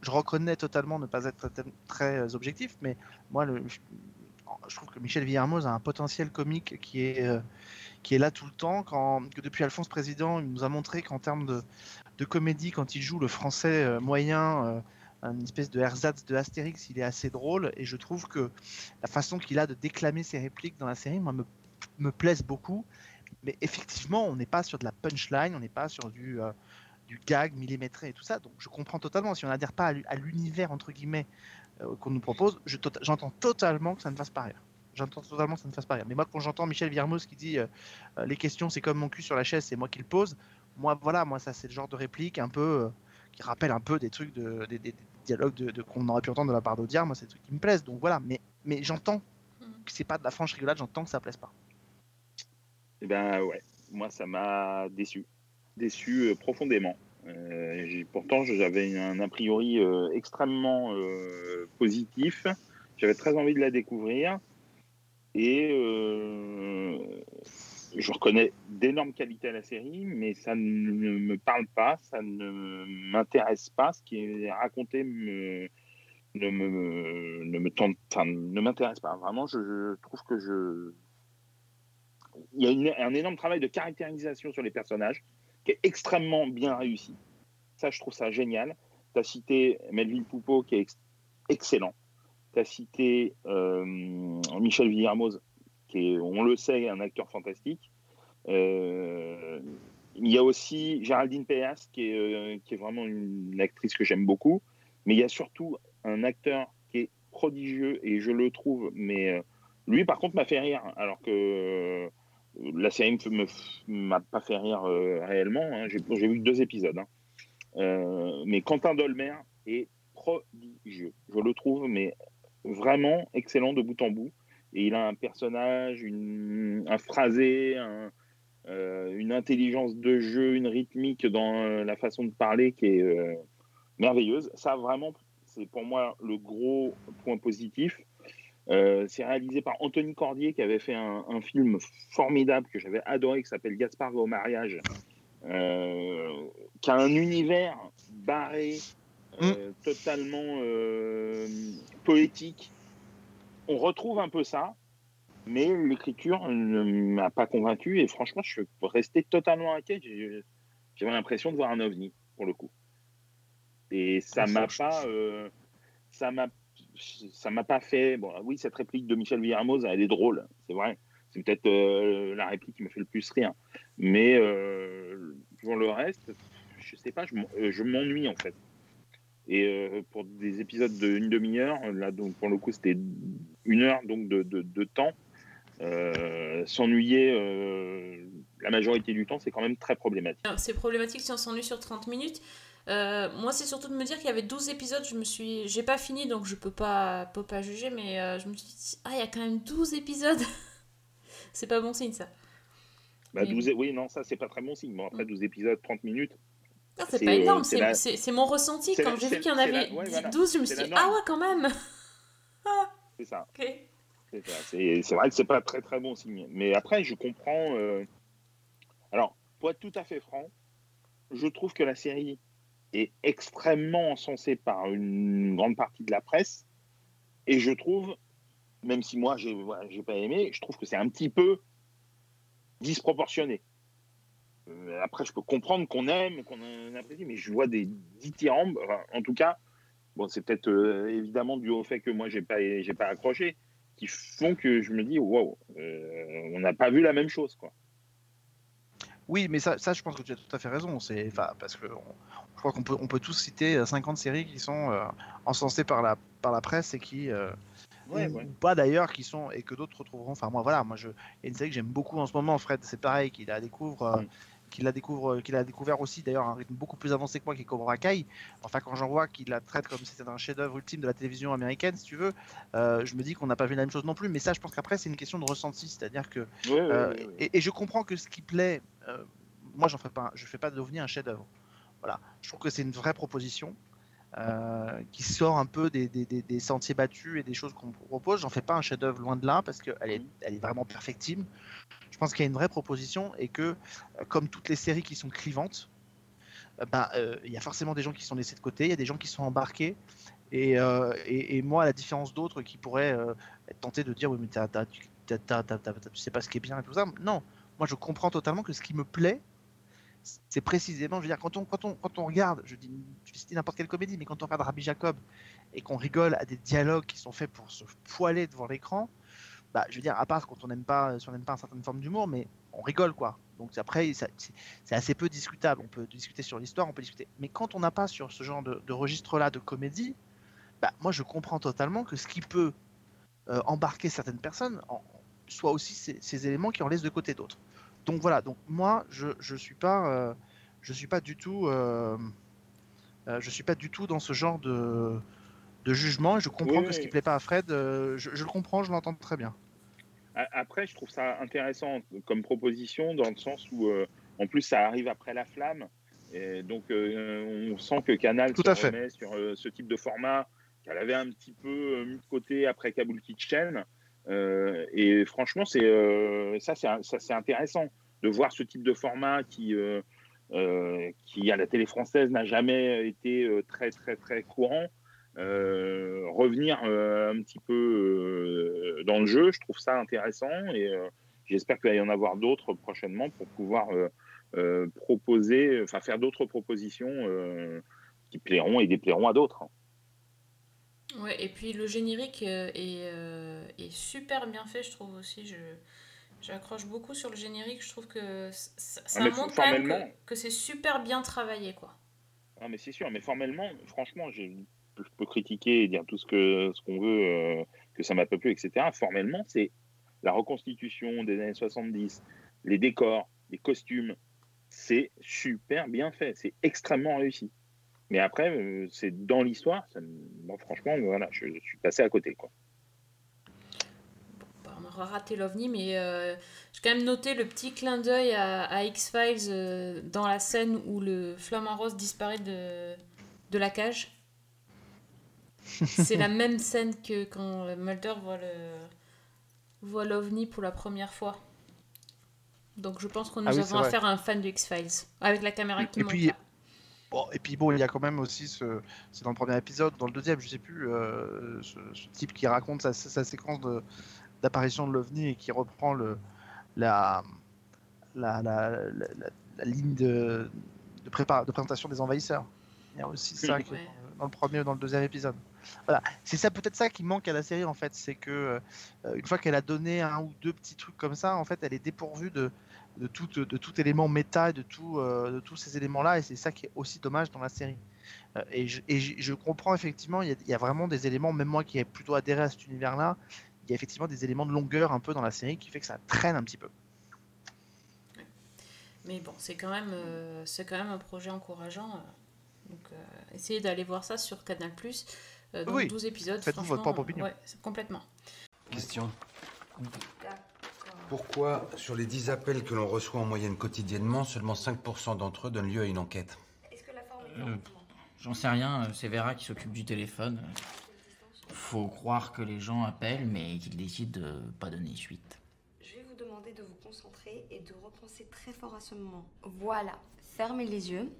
je reconnais totalement ne pas être très, euh, objectif, mais moi, je, trouve que Michel Villermoz a un potentiel comique qui est euh, qui est là tout le temps. Que depuis Alphonse Président, il nous a montré qu'en termes de, comédie, quand il joue le français euh, moyen, une espèce de ersatz de Astérix, il est assez drôle et je trouve que la façon qu'il a de déclamer ses répliques dans la série, moi, me, me plaise beaucoup. Mais effectivement, on n'est pas sur de la punchline, on n'est pas sur du, du gag millimétré et tout ça. Donc je comprends totalement. Si on n'adhère pas à l'u- à l'univers, entre guillemets, euh, qu'on nous propose, je tota- j'entends totalement que ça ne fasse pas rire. J'entends totalement que ça ne fasse pas rire. Mais moi, quand j'entends Michel Viermos qui dit euh, euh, les questions, c'est comme mon cul sur la chaise, c'est moi qui le pose, moi, voilà, moi, ça, c'est le genre de réplique un peu. euh, qui rappelle un peu des trucs, de, des, des- des dialogues de, de- qu'on aurait pu entendre de la part d'Audiard. Moi, c'est des trucs qui me plaisent. Donc voilà. Mais, mais j'entends Mhm. que c'est pas de la franche rigolade, j'entends que ça plaise pas. Eh ben ouais, moi ça m'a déçu, déçu euh, profondément. Euh, pourtant j'avais un a priori euh, extrêmement positif. J'avais très envie de la découvrir et je reconnais d'énormes qualités à la série, mais ça ne me parle pas, ça ne m'intéresse pas. Ce qui est raconté me, ne me, ne me tente, enfin, ne m'intéresse pas. Vraiment, je, trouve que je il y a un énorme travail de caractérisation sur les personnages qui est extrêmement bien réussi. Ça, je trouve ça génial. Tu as cité Melville Poupeau qui est ex- excellent. Tu as cité euh, Michel Villermoz qui est, on le sait, un acteur fantastique. Euh, il y a aussi Géraldine Péas qui est, euh, qui est vraiment une actrice que j'aime beaucoup. Mais il y a surtout un acteur qui est prodigieux et je le trouve, mais lui par contre m'a fait rire, alors que la série ne m'a pas fait rire euh, réellement. hein. J'ai, vu deux épisodes. hein. Euh, mais Quentin Dolmer est prodigieux. Je le trouve, mais vraiment excellent de bout en bout. Et il a un personnage, un phrasé, euh, une intelligence de jeu, une rythmique dans la façon de parler qui est merveilleuse. Ça, vraiment, c'est pour moi le gros point positif. Euh, c'est réalisé par Anthony Cordier qui avait fait un, un film formidable que j'avais adoré qui s'appelle Gaspard au mariage, euh, qui a un univers barré, euh, totalement euh, poétique. On retrouve un peu ça, mais l'écriture ne m'a pas convaincu et franchement, je suis resté totalement inquiet. J'avais l'impression de voir un ovni pour le coup. Et ça Ah, m'a je- pas, ça m'a, ça m'a pas fait. Bon, oui, cette réplique de Michel Villermoz, elle est drôle, c'est vrai. C'est peut-être euh, la réplique qui me fait le plus rire. Mais euh, pour le reste, je sais pas, je euh, m'ennuie en fait. Et euh, pour des épisodes d'une demi-heure, là donc pour le coup c'était une heure donc de, temps, s'ennuyer la majorité du temps, c'est quand même très problématique. C'est problématique si on s'ennuie sur 30 minutes. Euh, moi, c'est surtout de me dire qu'il y avait 12 épisodes. Je me suis, j'ai pas fini, donc je peux pas, peux pas juger, mais euh, je me suis dit, ah, il y a quand même 12 épisodes. c'est pas bon signe ça. Bah, Oui. 12, oui, non, ça c'est pas très bon signe. Bon, après 12 épisodes, 30 minutes, Non, c'est pas euh, énorme, c'est la- mon ressenti. Quand j'ai vu qu'il y en avait la- ouais, 10 voilà. 12, je me suis dit, ah ouais, quand même. c'est ça. Ok. C'est ça. C'est c'est vrai que c'est pas très très bon signe. Mais après, je comprends. euh, Alors, pour être tout à fait franc, je trouve que la série est extrêmement encensée par une grande partie de la presse. Et je trouve, même si moi j'ai voilà, j'ai pas aimé, je trouve que c'est un petit peu disproportionné. Euh, après, je peux comprendre qu'on aime, qu'on apprécie, mais je vois des dithyrambes. enfin, en tout cas, bon, c'est peut-être euh, évidemment dû au fait que moi j'ai pas pas accroché qui font que je me dis waouh, euh, on n'a pas vu la même chose quoi. Oui, mais ça, ça, je pense que tu as tout à fait raison. C'est, parce que je crois qu'on peut, on peut tous citer euh, 50 séries qui sont euh, encensées par la, par la presse et qui, euh, Ouais, ou, ouais. pas d'ailleurs, qui sont et que d'autres retrouveront. Enfin, moi, voilà, moi, je, il y a une série que j'aime beaucoup en ce moment, Fred. C'est pareil, qu'il la découvre, euh, Mm. qu'il la découvre, qu'il a découvert aussi d'ailleurs à un rythme beaucoup plus avancé que moi, qui est Cobra Kai. Enfin, quand j'en vois qu'il la traite comme si c'était un chef-d'œuvre ultime de la télévision américaine, si tu veux, euh, je me dis qu'on n'a pas vu la même chose non plus. Mais ça, je pense qu'après, c'est une question de ressenti, c'est-à-dire que Ouais, euh, et, et je comprends que ce qui plaît, euh, moi j'en fais pas, je fais pas d'OVNI un chef-d'œuvre. Voilà, je trouve que c'est une vraie proposition euh, qui sort un peu des, des- des- des sentiers battus et des choses qu'on propose. J'en fais pas un chef-d'œuvre loin de là parce qu'elle est, elle est vraiment perfectible. Je pense qu'il y a une vraie proposition et que, euh, comme toutes les séries qui sont clivantes, euh, euh, il y a forcément des gens qui sont laissés de côté, il y a des gens qui sont embarqués. Et, euh, et- et moi, à la différence d'autres qui pourraient être tentés de dire oui mais t'as- t'as- t'as- tu sais pas ce qui est bien et tout ça, non, moi je comprends totalement que ce qui me plaît, c'est précisément, je veux dire, quand on, quand on, quand on regarde, je dis, je n'importe quelle comédie, mais quand on regarde Rabbi Jacob et qu'on rigole à des dialogues qui sont faits pour se poiler devant l'écran, bah, je veux dire, à part quand on n'aime pas, si on n'aime pas d'humour, mais on rigole quoi. Donc après, c'est assez peu discutable. On peut discuter sur l'histoire, on peut discuter. Mais quand on n'a pas sur ce genre de, de registre-là de comédie, bah, moi je comprends totalement que ce qui peut euh, embarquer certaines personnes en- soit aussi ces, ces éléments qui en laissent de côté d'autres. Donc voilà. Donc moi, je je suis pas, euh, je suis pas du tout, euh, euh, je suis pas du tout dans ce genre de de jugement. Et je comprends Oui, que ce qui plaît pas à Fred, je, je le comprends, je l'entends très bien. Après, je trouve ça intéressant comme proposition dans le sens où, euh, en plus, ça arrive après la flamme. Et donc, euh, on sent que Canal Tout se à fait. sur euh, ce type de format qu'elle avait un petit peu mis de côté après Kaboul Kitchen. Et franchement, c'est ça, c'est intéressant de voir ce type de format qui, euh, euh, qui à la télé française n'a jamais été euh, très, très, très courant. Revenir un petit peu dans le jeu, je trouve ça intéressant et j'espère qu'il va y en avoir d'autres prochainement pour pouvoir proposer, enfin faire d'autres propositions qui plairont et déplairont à d'autres. Ouais, et puis le générique est, super bien fait, je trouve aussi. J'accroche beaucoup sur le générique. Je trouve que ça, ça Ah, mais montre quand même que, que c'est super bien travaillé, quoi. Ah, mais c'est sûr, mais formellement, franchement, je peux critiquer et dire tout ce que ce qu'on veut, euh, que ça m'a pas plu, etc. Formellement, c'est la reconstitution des années 70, les décors, les costumes, c'est super bien fait, c'est extrêmement réussi. Mais après, euh, c'est dans l'histoire, ça bon, franchement, voilà, je, je suis passé à côté, quoi. Raté l'OVNI, mais euh, j'ai quand même noté le petit clin d'œil à, à X-Files euh, dans la scène où le flamant rose disparaît de, de la cage. C'est la même scène que quand Mulder voit le voit l'OVNI pour la première fois. Donc je pense qu'on nous Ah oui, avons affaire à un fan de X-Files. Avec la caméra qui Et monte. puis, là. Bon, et puis bon, il y a quand même aussi ce, c'est dans le premier épisode, dans le deuxième, je sais plus, euh, ce, ce type qui raconte sa, sa séquence de, d'apparition de l'OVNI et qui reprend le, la, la, la, ligne de, de, prépa- de présentation des envahisseurs. Il y a aussi ça Ouais. dans, le premier ou dans le deuxième épisode. Voilà, c'est ça peut-être ça qui manque à la série en fait, c'est que euh, une fois qu'elle a donné un ou deux petits trucs comme ça, en fait, elle est dépourvue de de tout, de tout élément méta et de, tout, euh, de tous ces éléments-là, et c'est ça qui est aussi dommage dans la série. Euh, et je, et je- je comprends effectivement, il y, y a vraiment des éléments, même moi qui ai plutôt adhéré à cet univers-là, il y a effectivement des éléments de longueur un peu dans la série qui fait que ça traîne un petit peu. Mais bon, c'est quand même euh, c'est quand même un projet encourageant. euh. donc euh, essayez d'aller voir ça sur Canal+. Euh, donc Oui. 12 épisodes. Faites-vous votre propre opinion. ouais, c'est complètement. Question. Pourquoi, sur les 10 appels que l'on reçoit en moyenne quotidiennement, seulement 5% d'entre eux donnent lieu à une enquête? Euh, J'en sais rien, c'est Vera qui s'occupe du téléphone. Faut croire que les gens appellent, mais qu'ils décident de pas donner suite. Je vais vous demander de vous concentrer et de repenser très fort à ce moment. Voilà, fermez les yeux.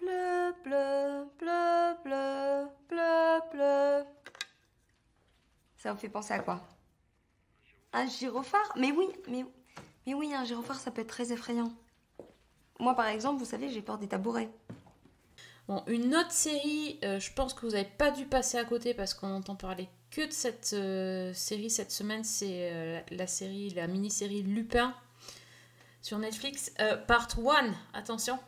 Bleu, bleu, bleu, bleu, bleu. Ça vous fait penser à quoi? Un gyrophare? Mais oui, mais, mais oui, un gyrophare, ça peut être très effrayant. Moi, par exemple, vous savez, j'ai peur des tabourets. Bon, une autre série, euh, je pense que vous n'avez pas dû passer à côté parce qu'on entend parler que de cette euh, série cette semaine, c'est euh, la, la série, la mini-série Lupin sur Netflix. Part 1, attention.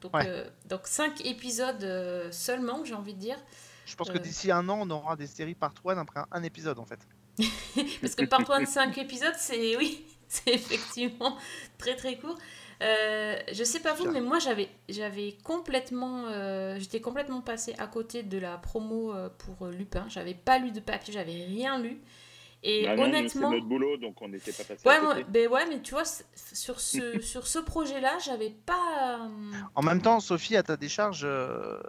Donc, Ouais. euh, donc 5 épisodes seulement, j'ai envie de dire. Je pense que d'ici un an, on aura des séries part one après un, un épisode en fait. Parce que part 1 de 5 épisodes, c'est oui, c'est effectivement très très court. Euh, je sais pas vous, mais moi j'avais j'avais complètement euh, j'étais complètement passée à côté de la promo euh, pour Lupin. J'avais pas lu de papier, j'avais rien lu. Et Bah honnêtement, c'est notre boulot, donc on n'était pas passé ouais, à moi- côté. ben ouais, mais tu vois, sur ce sur ce projet-là, j'avais pas. euh, En même temps, Sophie, à ta décharge, euh,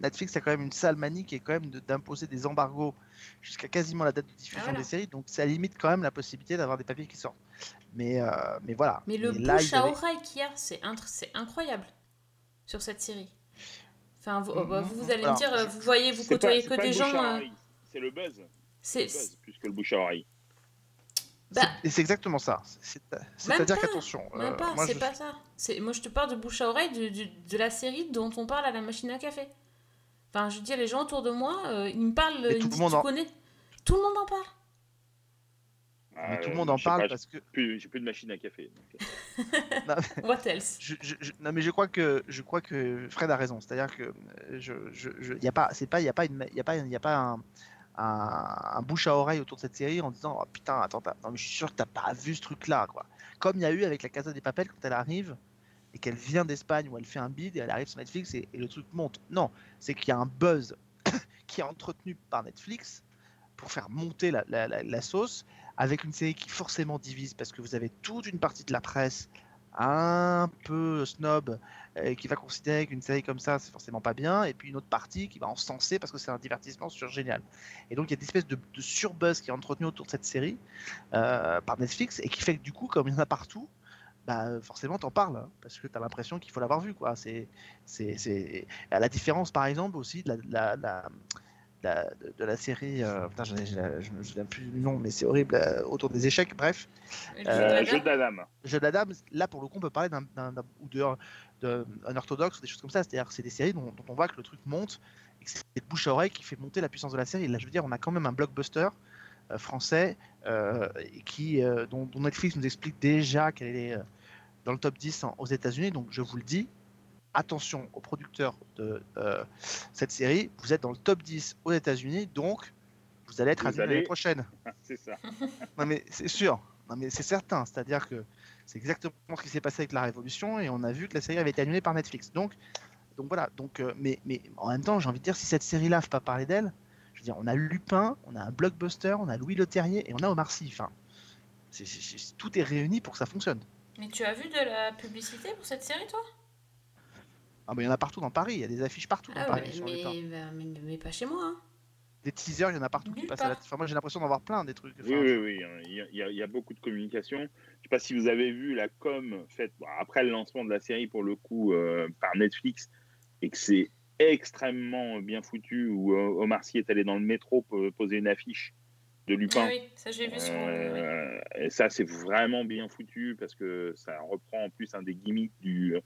Netflix a quand même une sale manie qui est quand même de- d'imposer des embargos jusqu'à quasiment la date de diffusion Ah, voilà. des séries, donc ça limite quand même la possibilité d'avoir des papiers qui sortent. Mais, euh, mais voilà. Mais le là, bouche à oreille qu'il y a, c'est inc- c'est incroyable sur cette série. Enfin, vous, bah, vous allez Alors, me dire, vous voyez, vous pas- côtoyez c'est que pas des le bouche gens. à euh, C'est le buzz. c'est Le buzz, plus que le bouche à oreille. Bah, C'est- et c'est exactement ça. C'est- C'est-à-dire pas, qu'attention. Même euh, pas, moi, c'est je- pas ça. C'est- Moi, je te parle de bouche à oreille de, de- de la série dont on parle à la machine à café. Enfin, je veux dire, les gens autour de moi, euh, ils me parlent, Et ils me disent, monde tu en- connais? Tout le monde en parle. Mais tout le monde en parle pas, parce que. J'ai plus, de machine à café. donc, euh, What else? je, je- je- non, mais je crois que je crois que Fred a raison. C'est-à-dire que euh, je, je- y a pas, c'est pas, il y a pas une, y a pas, y a pas un, un, un bouche à oreille autour de cette série en disant oh, putain attends, non mais je suis sûr que t'as pas vu ce truc-là quoi. Comme il y a eu avec la Casa des Papel quand elle arrive et qu'elle vient d'Espagne où elle fait un bid et elle arrive sur Netflix et, et le truc monte. Non, c'est qu'il y a un buzz qui est entretenu par Netflix pour faire monter la, la- la- la sauce avec une série qui forcément divise parce que vous avez toute une partie de la presse un peu snob euh, qui va considérer qu'une série comme ça c'est forcément pas bien et puis une autre partie qui va encenser parce que c'est un divertissement sur génial. Et donc il y a une espèce de, surbuzz qui est entretenu autour de cette série euh, par Netflix et qui fait que du coup comme il y en a partout bah forcément t'en parles hein, parce que t'as l'impression qu'il faut l'avoir vu quoi. C'est c'est la différence par exemple aussi de la- la- de, de la série euh, putain, ai- la- je me souviens plus du nom mais c'est horrible euh, autour des échecs bref Le Euh, jeu de la jeu dame. de la dame. Jeu là pour le coup, on peut parler d'un d'un- d'un- ou de, de- un orthodoxe ou des choses comme ça. C'est-à-dire que c'est des séries dont, dont on voit que le truc monte et que c'est de bouche à oreille qui fait monter la puissance de la série. Là, je veux dire, on a quand même un blockbuster euh, français euh, qui, euh, dont, dont Netflix nous explique déjà qu'elle est euh, dans le top 10 en- aux États-Unis. Donc, je vous le dis, attention aux producteurs de euh, cette série. Vous êtes dans le top 10 aux États-Unis, donc vous allez être Vous admis l'année prochaine. C'est ça. Non mais c'est sûr, non mais c'est certain, c'est-à-dire que c'est exactement ce qui s'est passé avec la Révolution et on a vu que la série avait été annulée par Netflix. Donc, donc voilà, donc euh, mais, mais en même temps, j'ai envie de dire si cette série-là, faut pas parler d'elle, je veux dire, on a Lupin, on a un blockbuster, on a Louis Leterrier et on a Omar Sy. Enfin, c'est- c'est- c'est- tout est réuni pour que ça fonctionne. Mais tu as vu de la publicité pour cette série, toi? Ah mais il y en a partout dans Paris, il y a des affiches partout dans Ah Paris sur mais, bah, mais, mais pas chez moi. Hein. Des teasers, il y en a partout qui passent à la... Enfin moi j'ai l'impression d'en voir plein des trucs. Oui, Enfin, oui, oui. hein. Il y, a, il y beaucoup de communication. Je sais pas si vous avez vu la com faite bon, après le lancement de la série, pour le coup, euh, par Netflix, et que c'est extrêmement bien foutu, où euh, Omar Sy est allé dans le métro pour poser une affiche de Lupin. Oui, ça j'ai vu sur. oui. Euh, et ça, c'est vraiment bien foutu parce que ça reprend en plus un des gimmicks du,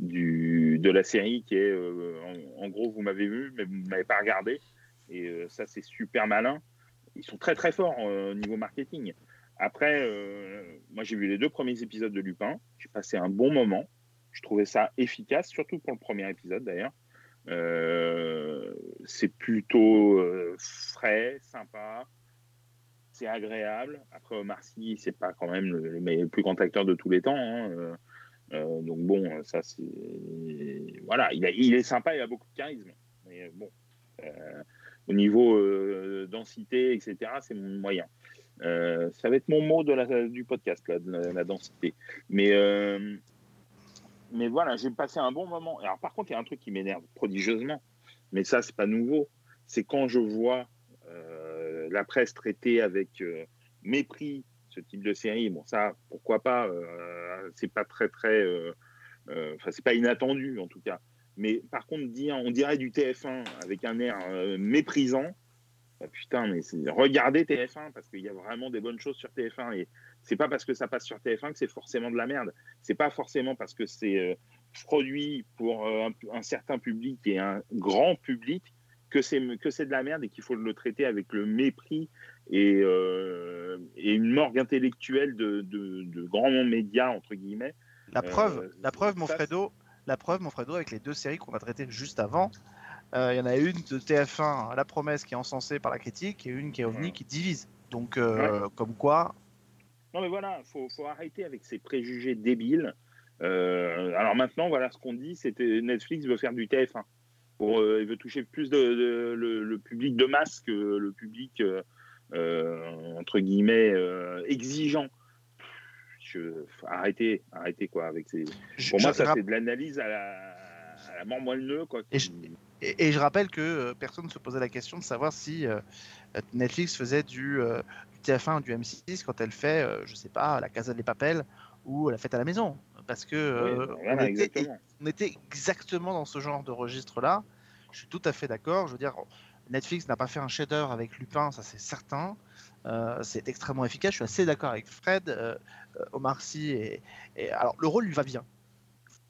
du, de la série qui est euh, en, en gros, vous m'avez vu, mais vous m'avez pas regardé. Et euh, ça, c'est super malin. Ils sont très très forts au niveau marketing. Après, moi j'ai vu les deux premiers épisodes de Lupin. J'ai passé un bon moment. Je trouvais ça efficace, surtout pour le premier épisode d'ailleurs. Euh, c'est plutôt euh, frais, sympa c'est agréable. Après, Omar Sy, c'est pas quand même le, plus grand acteur de tous les temps. hein. Euh, euh, donc bon, ça c'est voilà, il, est sympa, il a beaucoup de charisme. Mais bon, euh, au niveau densité, etc., c'est mon moyen. Ça va être mon mot de la, du podcast, la, la densité. Mais mais voilà, j'ai passé un bon moment. Alors par contre, il y a un truc qui m'énerve prodigieusement, mais ça c'est pas nouveau. C'est quand je vois la presse traiter avec euh, mépris ce type de série. Bon, ça, pourquoi pas euh, C'est pas très très, euh, enfin c'est pas inattendu en tout cas. Mais par contre, dire, on dirait du TF1 avec un air méprisant. bah, putain, mais regardez TF1 parce qu'il y a vraiment des bonnes choses sur TF1 et c'est pas parce que ça passe sur TF1 que c'est forcément de la merde. C'est pas forcément parce que c'est produit pour un certain public et un grand public que c'est que c'est de la merde et qu'il faut le traiter avec le mépris et, euh, et une morgue intellectuelle de, de, de grands médias entre guillemets. La Euh, preuve, la preuve, mon Fredo, la preuve, mon Fredo, avec les deux séries qu'on a traitées juste avant, euh, il y en a une de TF1, La Promesse, qui est encensée par la critique, et une qui est OVNI, qui divise. Donc, comme quoi, Non mais voilà, faut, faut arrêter avec ces préjugés débiles. Alors maintenant, voilà ce qu'on dit, c'était Netflix veut faire du TF1. Pour, euh, il veut toucher plus de, de- le, le public de masse que le public euh, euh, entre guillemets exigeant. Je, arrêter, arrêter quoi avec ces. je- Pour moi, ça c'est de l'analyse à la, à la mort moelleux quoi. Et je- Et, et je rappelle que personne ne se posait la question de savoir si euh, Netflix faisait du, euh, du TF1 ou du M6 quand elle fait, euh, je sais pas, la Casa des Papels ou la fête à la maison. Parce que euh, Oui, on, était, exactement. on était exactement dans ce genre de registre-là. Je suis tout à fait d'accord. Je veux dire, Netflix n'a pas fait un chef-d'œuvre avec Lupin, ça c'est certain. Euh, c'est extrêmement efficace. Je suis assez d'accord avec Fred. Euh, euh, Omar Sy et, et- alors le rôle lui va bien.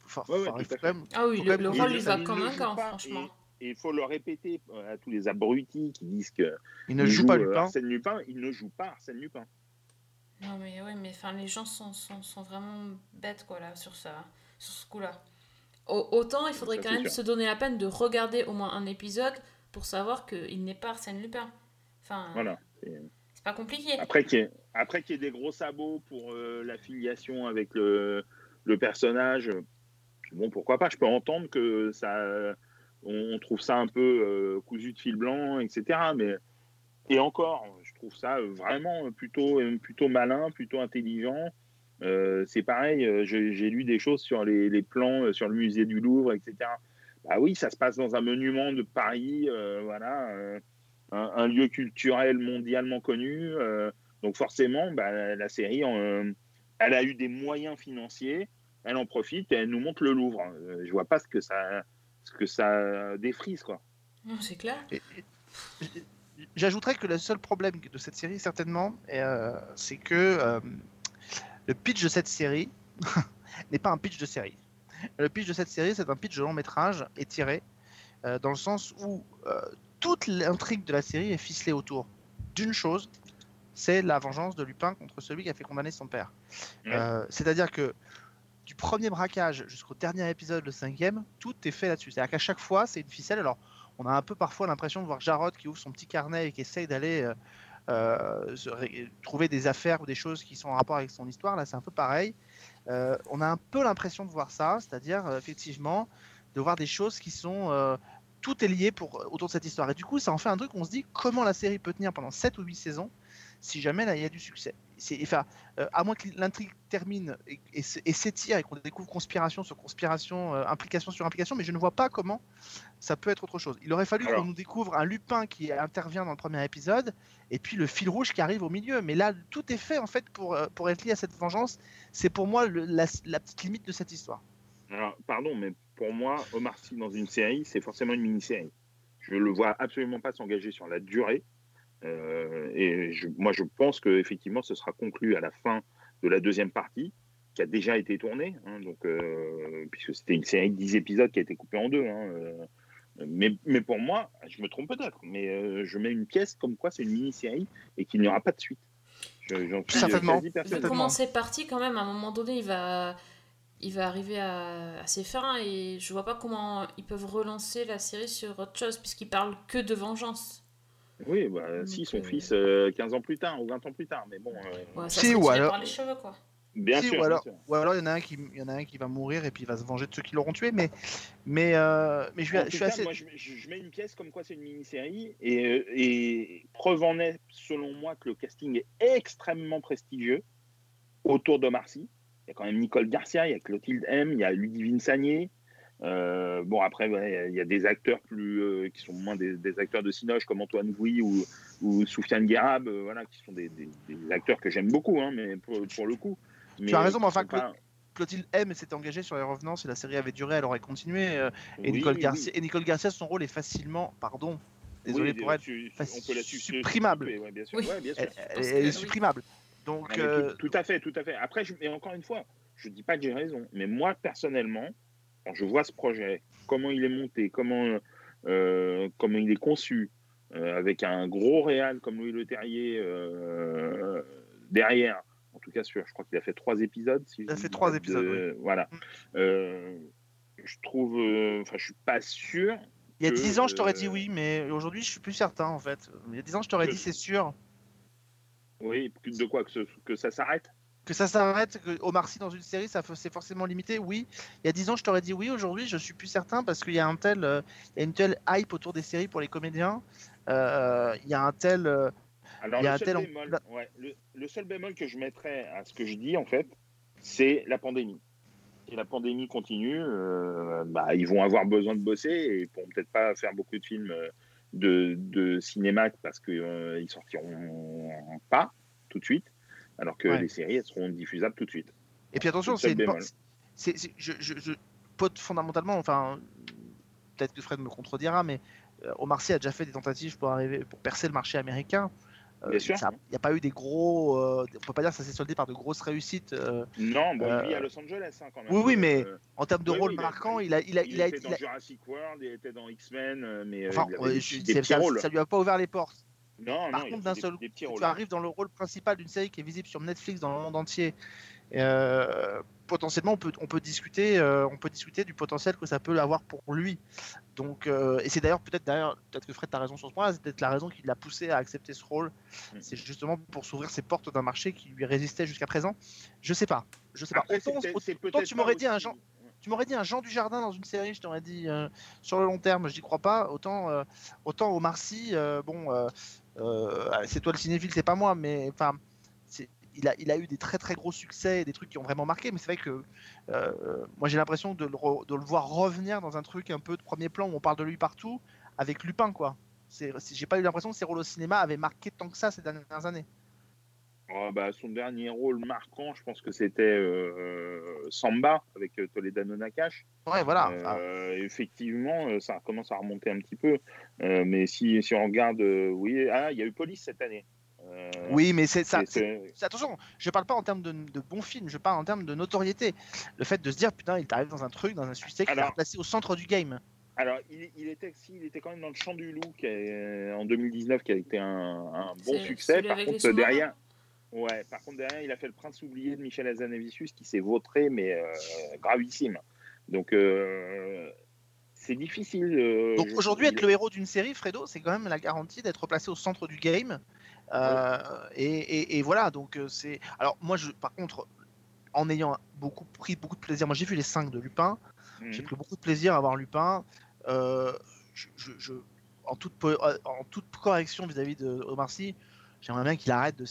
Enfin, Ouais, ouais, quand même- Ah oui, le, quand même rôle lui va gant, pas, franchement. Et il faut le répéter à tous les abrutis qui disent que il ne il joue pas Lupin. Arsène Lupin. Il ne joue pas Arsène Lupin. Non mais oui, mais enfin les gens sont, sont, sont vraiment bêtes quoi là sur ça, sur ce coup-là. Au- autant il faudrait Ça, quand même sûr. se donner la peine de regarder au moins un épisode pour savoir qu'il n'est pas Arsène Lupin. Enfin, Voilà. C'est- pas compliqué. Après qu'il y, ait- après qu'il y ait des gros sabots pour euh, la filiation avec le, le personnage, bon, pourquoi pas. Je peux entendre que ça, on, trouve ça un peu euh, cousu de fil blanc, etc. Mais, et encore, trouve ça vraiment plutôt, plutôt malin, plutôt intelligent. Euh, c'est pareil, euh, j'ai lu des choses sur les, les plans, euh, sur le musée du Louvre, etc. Bah oui, ça se passe dans un monument de Paris, euh, voilà. euh, un, un lieu culturel mondialement connu. euh, donc forcément, bah, la, série, euh, elle a eu des moyens financiers, elle en profite et elle nous montre le Louvre. Euh, je vois pas ce que ça, ce que ça défrise, quoi. Non, c'est clair. Et- et- J'ajouterais que le seul problème de cette série, certainement, euh, c'est que euh, le pitch de cette série n'est pas un pitch de série. Le pitch de cette série, c'est un pitch de long métrage étiré, euh, dans le sens où toute l'intrigue de la série est ficelée autour d'une chose, c'est la vengeance de Lupin contre celui qui a fait condamner son père. Euh, C'est-à-dire que du premier braquage jusqu'au dernier épisode, le cinquième, tout est fait là-dessus. C'est-à-dire qu'à chaque fois, c'est une ficelle. Alors, on a un peu parfois l'impression de voir Jarod qui ouvre son petit carnet et qui essaye d'aller euh, euh, trouver des affaires ou des choses qui sont en rapport avec son histoire. Là, c'est un peu pareil. Euh, on a un peu l'impression de voir ça, c'est-à-dire effectivement de voir des choses qui sont tout est lié pour autour de cette histoire. Et du coup, ça en fait un truc on se dit comment la série peut tenir pendant 7 ou 8 saisons si jamais là, il y a du succès. C'est, enfin, euh, à moins que l'intrigue termine et, et s- et s'étire et qu'on découvre conspiration sur conspiration, euh, implication sur implication, mais je ne vois pas comment ça peut être autre chose. Il aurait fallu qu'on nous découvre un Lupin qui intervient dans le premier épisode et puis le fil rouge qui arrive au milieu. Mais là, tout est fait en fait pour, euh, pour être lié à cette vengeance. C'est pour moi le- la, la petite limite de cette histoire. Alors, pardon, mais pour moi, Omar Sy dans une série, c'est forcément une mini-série. Je le vois absolument pas s'engager sur la durée. Euh, et je- moi, je pense que effectivement, ce sera conclu à la fin de la deuxième partie, qui a déjà été tournée, hein, donc euh, puisque c'était une série de 10 épisodes qui a été coupée en deux. hein, euh, mais, mais pour moi, je me trompe peut-être, mais euh, je mets une pièce comme quoi c'est une mini-série et qu'il n'y aura pas de suite. Je- J'en suis Certainement. comment c'est parti quand même, à un moment donné, il va, il va arriver à, à ses fins et je vois pas comment ils peuvent relancer la série sur autre chose puisqu'ils parlent que de vengeance. Oui, bah, si, Donc, son euh, fils, euh, 15 ans plus tard ou 20 ans plus tard, mais bon. euh, Ouais, ça Si, ou alors- par les cheveux quoi. Bien Si, sûr. ou, alors, bien sûr. ou alors il y en a un qui, il y en a un qui va mourir et puis il va se venger de ceux qui l'auront tué. Mais, mais, euh, mais je, suis- En je tout suis cas, assez. moi, je, mets une pièce comme quoi c'est une mini-série. Et, euh, et preuve en est, selon moi, que le casting est extrêmement prestigieux autour de Marcy. Il y a quand même Nicole Garcia, il y a Clotilde M, il y a Ludivine Sagné. Euh, bon, après, ouais, il y a des acteurs plus, euh, qui sont moins des, des acteurs de Cinoche comme Antoine Gouy ou, ou Soufiane Guérab, euh, voilà, qui sont des, des- des acteurs que j'aime beaucoup, hein, mais pour, pour le coup. Mais as raison, mais enfin, pas- Clotilde M s'était engagée sur les revenants. Si la série avait duré, elle aurait continué. euh, et, Oui, Nicole oui, Garcia, et Nicole Garcia, son rôle est facilement, pardon, désolé Oui, pour elle, tu- on peut la su- supprimable. substituer, ouais, bien sûr. Oui. ouais, bien sûr. elle, elle- pense elle est supprimable. Donc, Non, euh, tout, tout à fait, tout à fait. Après, je, mais encore une fois, je dis pas que j'ai raison, mais moi personnellement, quand je vois ce projet, comment il est monté, comment, euh, comment il est conçu, euh, avec un gros réal comme Louis Leterrier euh, derrière, en tout cas sûr, je crois qu'il a fait trois épisodes. Si Il a fait trois de- épisodes, Voilà. Mm. Je trouve, enfin, je suis pas sûr. il y a 10 ans, je t'aurais dit oui, mais aujourd'hui, je suis plus certain en fait. Il y a 10 ans, je t'aurais que- dit c'est sûr. Oui, de quoi que, ce- que ça s'arrête. Que ça s'arrête, que Omar Sy dans une série, ça c'est forcément limité, oui. Il y a 10 ans, je t'aurais dit oui. Aujourd'hui, je suis plus certain parce qu'il y a un tel, euh, il y a une telle hype autour des séries pour les comédiens. Euh, il y a un tel, euh, Alors, Il y a le un seul, tel bémol, ouais, le, le seul bémol que je mettrais à ce que je dis, en fait, c'est la pandémie. Si la pandémie continue, bah, ils vont avoir besoin de bosser et ils pourront peut-être pas faire beaucoup de films de, de cinéma parce qu'ils ils sortiront pas tout de suite, alors que Ouais. les séries, elles seront diffusables tout de suite. Et puis attention, C'est je, je, je pote fondamentalement, enfin, peut-être que Fred me contredira, mais euh, Omar Sy a déjà fait des tentatives pour arriver, pour percer le marché américain. euh, Bien sûr. Il n'y a pas eu des gros. euh, on peut pas dire que ça s'est soldé par de grosses réussites. euh, Non, bon, il vit à Los Angeles hein, quand même. oui, oui, mais en termes de oui, rôle oui, marquant, il a, il a, il, il a, était il dans a- Jurassic World, il était dans X-Men, mais enfin, il avait des, des ça, rôles. ça lui a pas ouvert les portes. Non, Par non, contre, d'un seul des, des tu arrives dans le rôle principal d'une série qui est visible sur Netflix dans le monde entier, euh, potentiellement on peut, on peut discuter, euh, on peut discuter du potentiel que ça peut avoir pour lui. Donc, euh, et c'est d'ailleurs peut-être d'ailleurs peut-être que Fred a raison sur ce point, c'est peut-être la raison qui l'a poussé à accepter ce rôle. Mm. C'est justement pour s'ouvrir ses portes d'un marché qui lui résistait jusqu'à présent. Je sais pas, je sais pas. Après, c'est Autant- autant tu m'aurais pas dit un tu m'aurais dit un Jean du Jardin dans une série, je t'aurais dit euh, sur le long terme, j'y crois pas. Autant, euh, autant Omar Sy, euh, bon, c'est toi le cinéphile, c'est pas moi, mais il a, eu des très très gros succès, des trucs qui ont vraiment marqué. Mais c'est vrai que euh, moi j'ai l'impression de, le voir revenir dans un truc un peu de premier plan où on parle de lui partout, avec Lupin, quoi. J'ai pas eu l'impression que ses rôles au cinéma avaient marqué tant que ça ces dernières années. Oh, bah, son dernier rôle marquant, je pense que c'était euh, Samba avec euh, Toledano Nakash. Ouais, voilà. Euh, Enfin, effectivement, euh, ça commence à remonter un petit peu. Euh, mais si, si on regarde, euh, oui, ah, il y a eu Police cette année. Euh, oui, mais c'est ça. Attention, je parle pas en termes de, de bons films, je parle en termes de notoriété. Le fait de se dire, putain, il t'arrive dans un truc, dans un succès qui Alors- placé au centre du game. Alors, il, il était, si, il était quand même dans le Chant du Loup qui est- en 2019, qui a été un, un bon succès. Par contre, derrière, ouais, par contre, derrière, il a fait le Prince oublié de Michel Hazanavicius qui s'est vautré, mais euh, gravissime. Donc, euh, c'est difficile. euh, Donc aujourd'hui, être le héros d'une série, Fredo, c'est quand même la garantie d'être placé au centre du game. Et, et- et voilà, donc c'est. Alors moi, je, par contre, en ayant beaucoup pris beaucoup de plaisir, moi j'ai vu les 5 de Lupin, Mhm. j'ai pris beaucoup de plaisir à voir Lupin. Je, je- je- en, toute, po- en toute correction vis-à-vis de Omar Sy, j'aimerais bien qu'il arrête de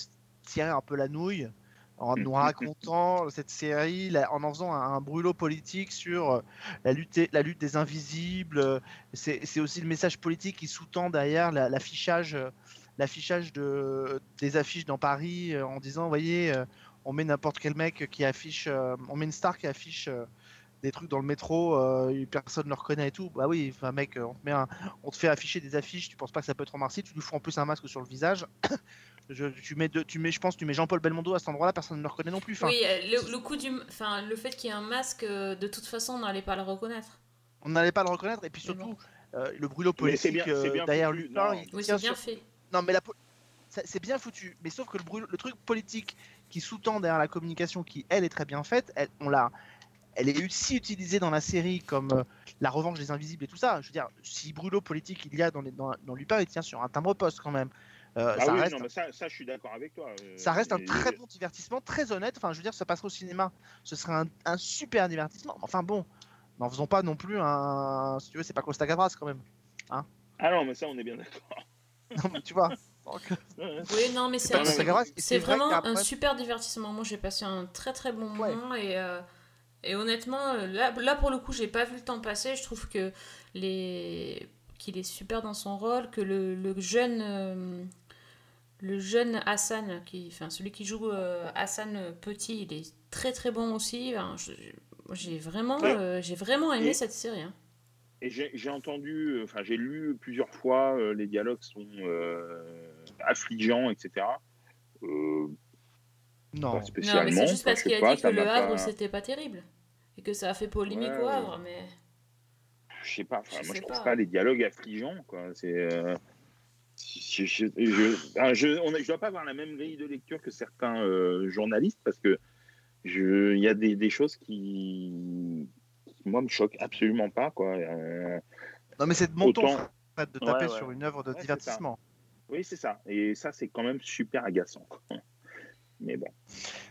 tirer un peu la nouille en nous racontant cette série, là, en en faisant un, un brûlot politique sur euh, la lutte, la lutte des invisibles. C'est aussi le message politique qui sous-tend derrière la- l'affichage l'affichage de, des affiches dans Paris euh, en disant, vous voyez, euh, on met n'importe quel mec qui affiche, euh, on met une star qui affiche des trucs dans le métro, personne ne le reconnaît et tout. Bah oui, enfin mec, on te, met un- on te fait afficher des affiches, tu penses pas que ça peut être remarqué, tu lui fous en plus un masque sur le visage. Je, tu mets, de- tu mets, je pense, tu mets Jean-Paul Belmondo à cet endroit-là, personne ne le reconnaît non plus. Enfin, Oui, euh, le, le coup du, enfin, le fait qu'il y ait un masque, euh, de toute façon, on n'allait pas le reconnaître. on n'allait pas le reconnaître et puis surtout euh, le brûlot politique bien- c'est euh, bien derrière foutu, Lupin. non. il Oui, tient c'est bien sur- fait. Non, mais la c'est bien foutu. Mais sauf que le, brûle- le truc politique qui sous-tend derrière la communication, qui elle est très bien faite, elle, on l'a, elle est aussi utilisée dans la série comme euh, la revanche des invisibles et tout ça. Je veux dire, si brûlot politique il y a dans, les, dans, dans Lupin, il tient sur un timbre-poste quand même. Euh, Ah ça, oui, reste, non, mais ça, ça, je suis d'accord avec toi. euh, ça reste un très bon divertissement, très honnête. Enfin, je veux dire, ça passerait au cinéma, ce serait un, un super divertissement. Enfin bon, n'en faisons pas non plus un. Si tu veux, c'est pas Costa Gavras quand même. Ah non, mais ça, on est bien d'accord. Non, mais tu vois. Donc, Oui, non, mais c'est un- vrai vraiment un super divertissement. Moi, j'ai passé un très très bon Ouais. moment et, euh, et honnêtement, euh, là, là pour le coup, j'ai pas vu le temps passer. Je trouve que les qu'il est super dans son rôle, que le, le jeune euh, le jeune Hassan, qui, enfin celui qui joue euh, Hassan petit, il est très très bon aussi. Enfin, j'ai vraiment Ouais. euh, j'ai vraiment aimé Et- cette série. hein. Et j'ai j'ai entendu, euh, enfin, j'ai lu plusieurs fois, euh, les dialogues sont euh, affligeants, etc. Euh, non. pas Non, mais c'est juste parce qu'il a pas, dit que le Havre pas- c'était pas terrible et que ça a fait polémique Ouais, au ouais. Havre, mais Je sais pas, enfin, Je moi sais je trouve pas. pas les dialogues affligeants, quoi. C'est. euh, je, je, je, je- on je dois pas avoir la même grille de lecture que certains euh, journalistes parce que je- il y a des, des choses qui, qui, moi, me choquent absolument pas, quoi. Euh, Non, mais c'est de mon ton, Autant- Fred, de taper Ouais, ouais. sur une œuvre de Ouais, c'est divertissement. oui, c'est ça. Et ça, c'est quand même super agaçant. quoi. Mais bon,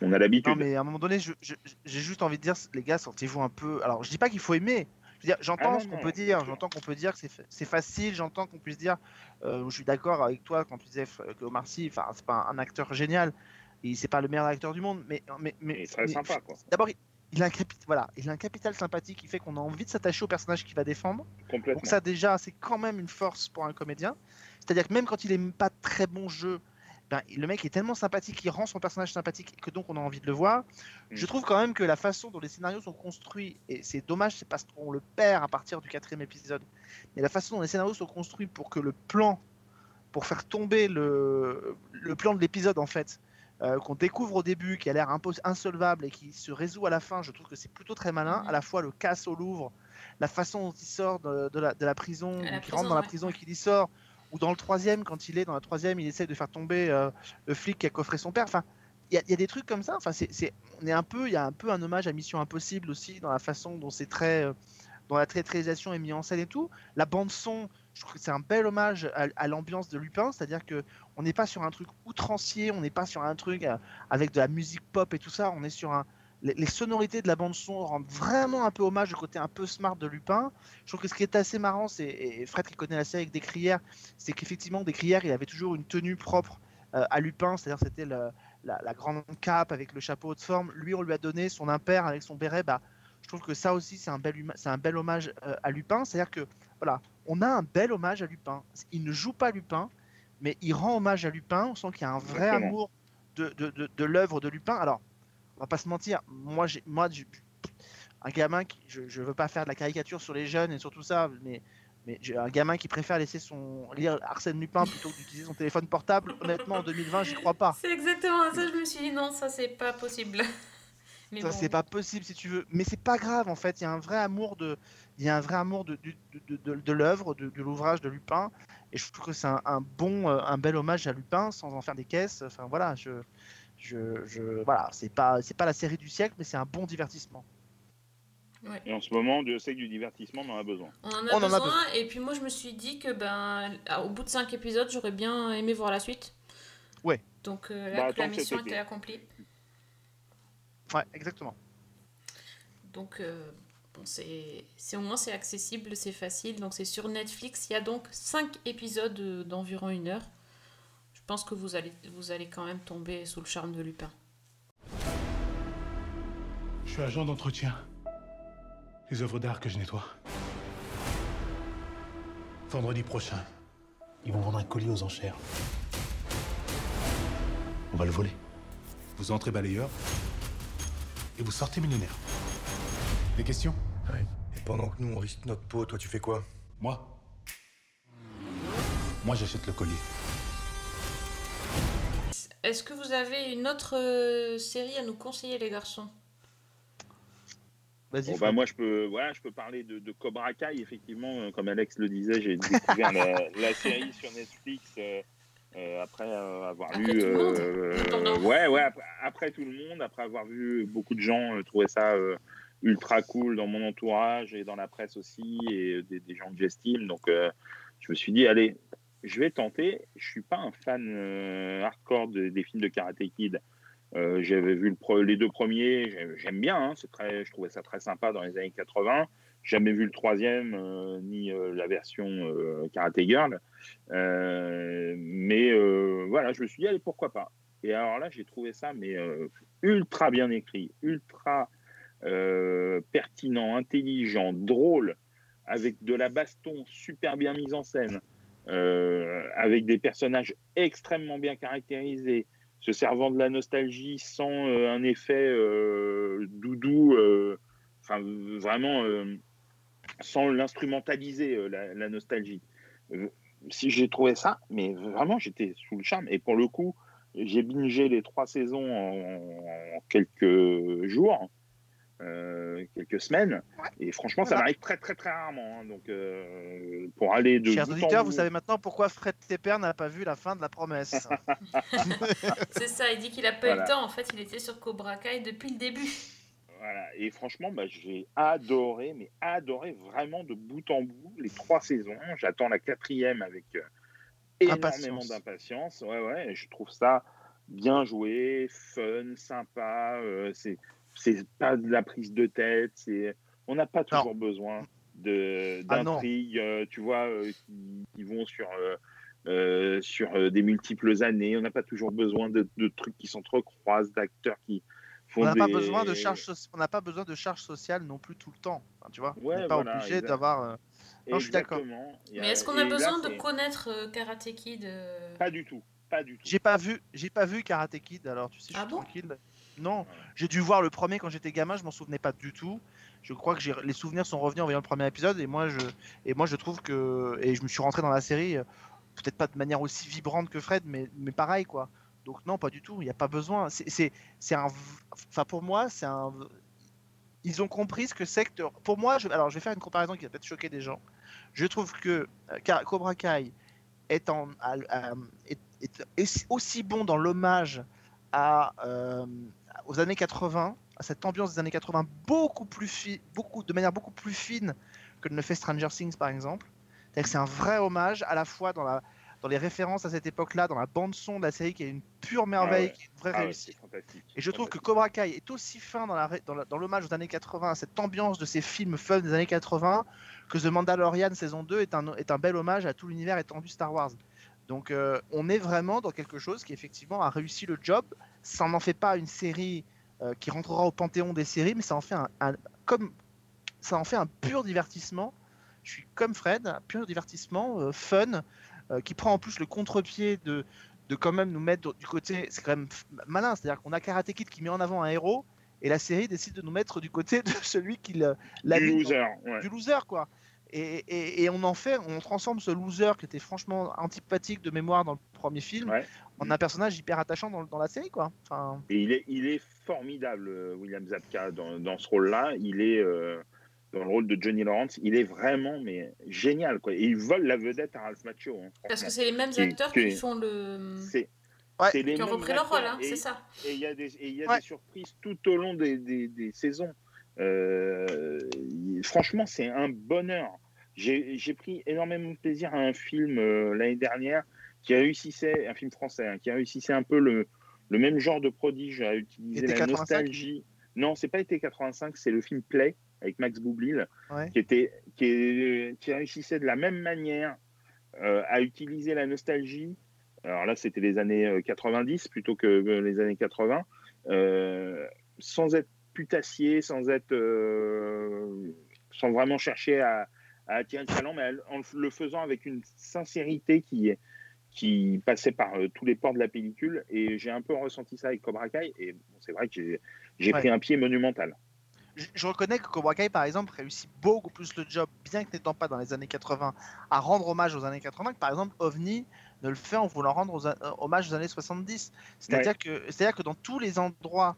on a l'habitude. Non, mais à un moment donné, je- je- j'ai juste envie de dire, les gars, sortez-vous un peu. Alors, je dis pas qu'il faut aimer. J'entends Ah ce qu'on peut dire, j'entends qu'on peut dire que c'est fa- c'est facile, j'entends qu'on puisse dire, euh, je suis d'accord avec toi quand tu disais f- que Omar Sy, enfin, c'est pas un, un acteur génial, et c'est pas le meilleur acteur du monde, mais mais mais, Il sympa, quoi. D'abord, il, il a un capi- voilà, il a un capital sympathique qui fait qu'on a envie de s'attacher au personnage qu'il va défendre. Complètement. Donc ça déjà, c'est quand même une force pour un comédien. C'est-à-dire que même quand il est pas très bon jeu, ben, le mec est tellement sympathique, il rend son personnage sympathique et que donc on a envie de le voir. Je Mm. trouve quand même que la façon dont les scénarios sont construits, et c'est dommage, c'est parce qu'on le perd à partir du quatrième épisode, mais la façon dont les scénarios sont construits pour que le plan pour faire tomber le, le plan de l'épisode en fait, euh, qu'on découvre au début, qui a l'air insolvable et qui se résout à la fin, je trouve que c'est plutôt très malin. Mhm. À la fois le casse au Louvre, la façon dont il sort de, de la, de la prison, prison, rentre dans la prison et qu'il y sort, ou dans le troisième, quand il est dans la troisième, il essaie de faire tomber euh, le flic qui a coffré son père. Enfin, il y, a- des trucs comme ça. Enfin, c'est, on est un peu, il y a un peu un hommage à Mission Impossible aussi dans la façon dont c'est très, euh, dont la théâtralisation est mise en scène et tout. La bande son, je trouve que c'est un bel hommage à, à l'ambiance de Lupin, c'est-à-dire que on n'est pas sur un truc outrancier, on n'est pas sur un truc euh, avec de la musique pop et tout ça. On est sur un les, les sonorités de la bande son rendent vraiment un peu hommage au côté un peu smart de Lupin. Je trouve que ce qui est assez marrant, c'est et Fred qui connaît la série avec Descrières, c'est qu'effectivement Descrières, il avait toujours une tenue propre euh, à Lupin, c'est-à-dire c'était la, la grande cape avec le chapeau de forme. Lui, on lui a donné son impair avec son béret. Bah, je trouve que ça aussi, c'est un bel, c'est un bel hommage euh, à Lupin. C'est-à-dire que voilà, on a un bel hommage à Lupin. Il ne joue pas Lupin, mais il rend hommage à Lupin. On sent qu'il y a un vrai Exactement. amour de, de, de, de l'œuvre de Lupin. Alors, on va pas se mentir. Moi, j'ai, moi, j'ai- un gamin qui, je, je veux pas faire de la caricature sur les jeunes et sur tout ça, mais mais j'ai un gamin qui préfère laisser son lire Arsène Lupin plutôt que d'utiliser son téléphone portable. Honnêtement, en 2020, j'y crois pas. C'est exactement ça, je me suis dit non, ça c'est pas possible. Mais Ça, bon. c'est pas possible si tu veux. Mais c'est pas grave en fait. Il y a un vrai amour de, il y a un vrai amour de, de, de, de l'œuvre, de, de l'ouvrage de Lupin. Et je trouve que c'est un, un bon, euh, un bel hommage à Lupin sans en faire des caisses. Enfin voilà, je, je, je voilà, c'est pas, c'est pas la série du siècle, mais c'est un bon divertissement. Et en ce moment, Dieu sait que du divertissement, on en a besoin. On en a, On en a besoin, et puis moi je me suis dit que ben au bout de 5 épisodes, j'aurais bien aimé voir la suite. Ouais. Donc euh, Bah, là, la que mission était accomplie. Ouais, exactement. Donc euh, bon, c'est c'est- au moins c'est accessible, c'est facile. Donc c'est sur Netflix. Il y a donc 5 épisodes euh, d'environ une heure. Je pense que vous allez, vous allez quand même tomber sous le charme de Lupin. Je suis agent d'entretien. Les œuvres d'art que je nettoie. Vendredi prochain, ils vont vendre un colis aux enchères. On va le voler. Vous entrez balayeur et vous sortez millionnaire. Des questions? Et pendant que nous, on risque notre peau, toi, tu fais quoi? Moi? Moi, j'achète le collier. Est-ce que vous avez une autre euh, série à nous conseiller, les garçons? Vas-y. Bon, bah, moi, je peux, voilà, je peux parler de, de Cobra Kai, effectivement. euh, Comme Alex le disait, j'ai découvert la, la série sur Netflix euh, euh, après euh, avoir Après lu. tout le monde, euh, ouais, ouais, après, après tout le monde, après avoir vu beaucoup de gens euh, trouver ça euh, ultra cool dans mon entourage et dans la presse aussi, et des, des gens que j'estime. Donc, euh, je me suis dit, allez, je vais tenter. Je suis pas un fan euh, hardcore de- des films de Karate Kid. Euh, J'avais vu les deux premiers, j'ai- j'aime bien, hein, très, je trouvais ça très sympa dans les années 80. Jamais vu le troisième, euh, ni la version Karate Girl. Mais voilà, je me suis dit, pourquoi pas. Et alors là, j'ai trouvé ça, mais ultra bien écrit, ultra pertinent, intelligent, drôle, avec de la baston super bien mise en scène, avec des personnages extrêmement bien caractérisés, se servant de la nostalgie sans euh, un effet euh, doudou, euh, enfin vraiment euh, sans l'instrumentaliser euh, la, nostalgie. Euh, si j'ai trouvé ça, mais vraiment j'étais sous le charme. Et pour le coup, j'ai bingé les trois saisons en quelques jours, euh, quelques semaines. Et franchement, ça m'arrive très très très rarement. hein. donc euh, pour aller de Chers auditeurs, vous savez maintenant pourquoi Fred Tepper n'a pas vu la fin de la promesse. C'est ça, il dit qu'il a pas eu le temps. En fait, il était sur Cobra Kai depuis le début. Voilà. Et franchement, bah, j'ai adoré, mais adoré vraiment de bout en bout les trois saisons. J'attends la quatrième avec euh, énormément Impatience. d'impatience. Ouais, ouais. Je trouve ça bien joué, fun, sympa. euh, c'est c'est pas de la prise de tête. C'est on n'a pas toujours besoin de Ah d'intrigues, euh, tu vois, euh, qui, qui vont sur euh, sur des multiples années. On n'a pas toujours besoin de, de trucs qui s'entrecroisent, d'acteurs qui font On n'a pas des- besoin de charge, soci- on n'a pas besoin de charge sociale non plus tout le temps. Enfin, tu vois, on n'est pas voilà, obligé d'avoir. euh, Non, je suis d'accord. Mais a- est-ce qu'on a là, besoin de connaître euh, Karate Kid Pas du tout. Pas du tout. J'ai pas vu, j'ai pas vu Karate Kid. Alors tu sais, je Ah suis bon? tranquille. Non, j'ai dû voir le premier quand j'étais gamin. Je m'en souvenais pas du tout. Je crois que les souvenirs sont revenus en voyant le premier épisode et moi je et moi je trouve que et je me suis rentré dans la série. euh, peut-être pas de manière aussi vibrante que Fred, mais, mais pareil quoi. Donc non, pas du tout. Il n'y a pas besoin. C'est- un. Enfin pour moi, c'est un. Ils ont compris ce que c'est que. Pour moi, je... alors je vais faire une comparaison qui va peut-être choquer des gens. Je trouve que euh, Cobra Kai est, en, est- est aussi bon dans l'hommage à, euh, aux années 80, à cette ambiance des années 80 beaucoup plus fi- beaucoup, de manière beaucoup plus fine que ne le fait Stranger Things par exemple. C'est un vrai hommage à la fois dans, la, dans les références à cette époque-là, dans la bande-son de la série qui est une pure merveille, ouais. qui est une vraie Ah réussite. Et je trouve que Cobra Kai est aussi fin dans l'hommage aux années 80, à cette ambiance de ces films fun des années 80, que The Mandalorian saison 2 est un, est un bel hommage à tout l'univers étendu Star Wars. Donc euh, on est vraiment dans quelque chose qui effectivement a réussi le job. Ça n'en fait pas une série euh, qui rentrera au panthéon des séries, mais ça en fait un, un- comme ça en fait un pur divertissement. Je suis comme Fred, un pur divertissement euh, fun euh, qui prend en plus le contre-pied de de quand même nous mettre du côté, c'est quand même malin, c'est-à-dire qu'on a Karate Kid qui met en avant un héros et la série décide de nous mettre du côté de celui qui l'a Du dans- ouais. du loser quoi. Et, et- et on en fait, on transforme ce loser qui était franchement antipathique de mémoire dans le premier film Ouais. En un personnage hyper attachant dans, dans la série quoi. Enfin, Et il est, il est formidable, euh, William Zabka, dans, dans ce rôle-là. Il est euh, dans le rôle de Johnny Lawrence. Il est vraiment mais génial. Quoi. Et il vole la vedette à Ralph Macchio. hein, Parce que franchement. c'est les mêmes acteurs qui- font le. C'est c'est les Qui ont repris leur rôle, hein, Et- c'est ça. Et il y a des, et il y a Ouais. des surprises tout au long des, des- des saisons. Euh, franchement, c'est un bonheur. J'ai j'ai pris énormément de plaisir à un film euh, l'année dernière qui réussissait, un film français, hein, qui réussissait un peu le, le même genre de prodige à utiliser la 85? nostalgie. Non, c'est pas été 85, c'est le film Play avec Max Boublil ouais. qui, était, qui, est- qui réussissait de la même manière euh, à utiliser la nostalgie. Alors là, c'était les années euh, 90 plutôt que euh, les années 80, euh, sans être putassier, sans être, euh, sans vraiment chercher à, à attirer le talent, mais en le faisant avec une sincérité qui est qui passait par euh, tous les ports de la pellicule et j'ai un peu ressenti ça avec Cobra Kai et bon, c'est vrai que j'ai Ouais. pris un pied monumental. je, je reconnais que Cobra Kai par exemple réussit beaucoup plus le job, bien que n'étant pas dans les années 80, à rendre hommage aux années 80 que par exemple OVNI ne le fait en voulant rendre aux euh, hommage aux années 70. C'est-à-dire que c'est-à-dire que dans tous les endroits,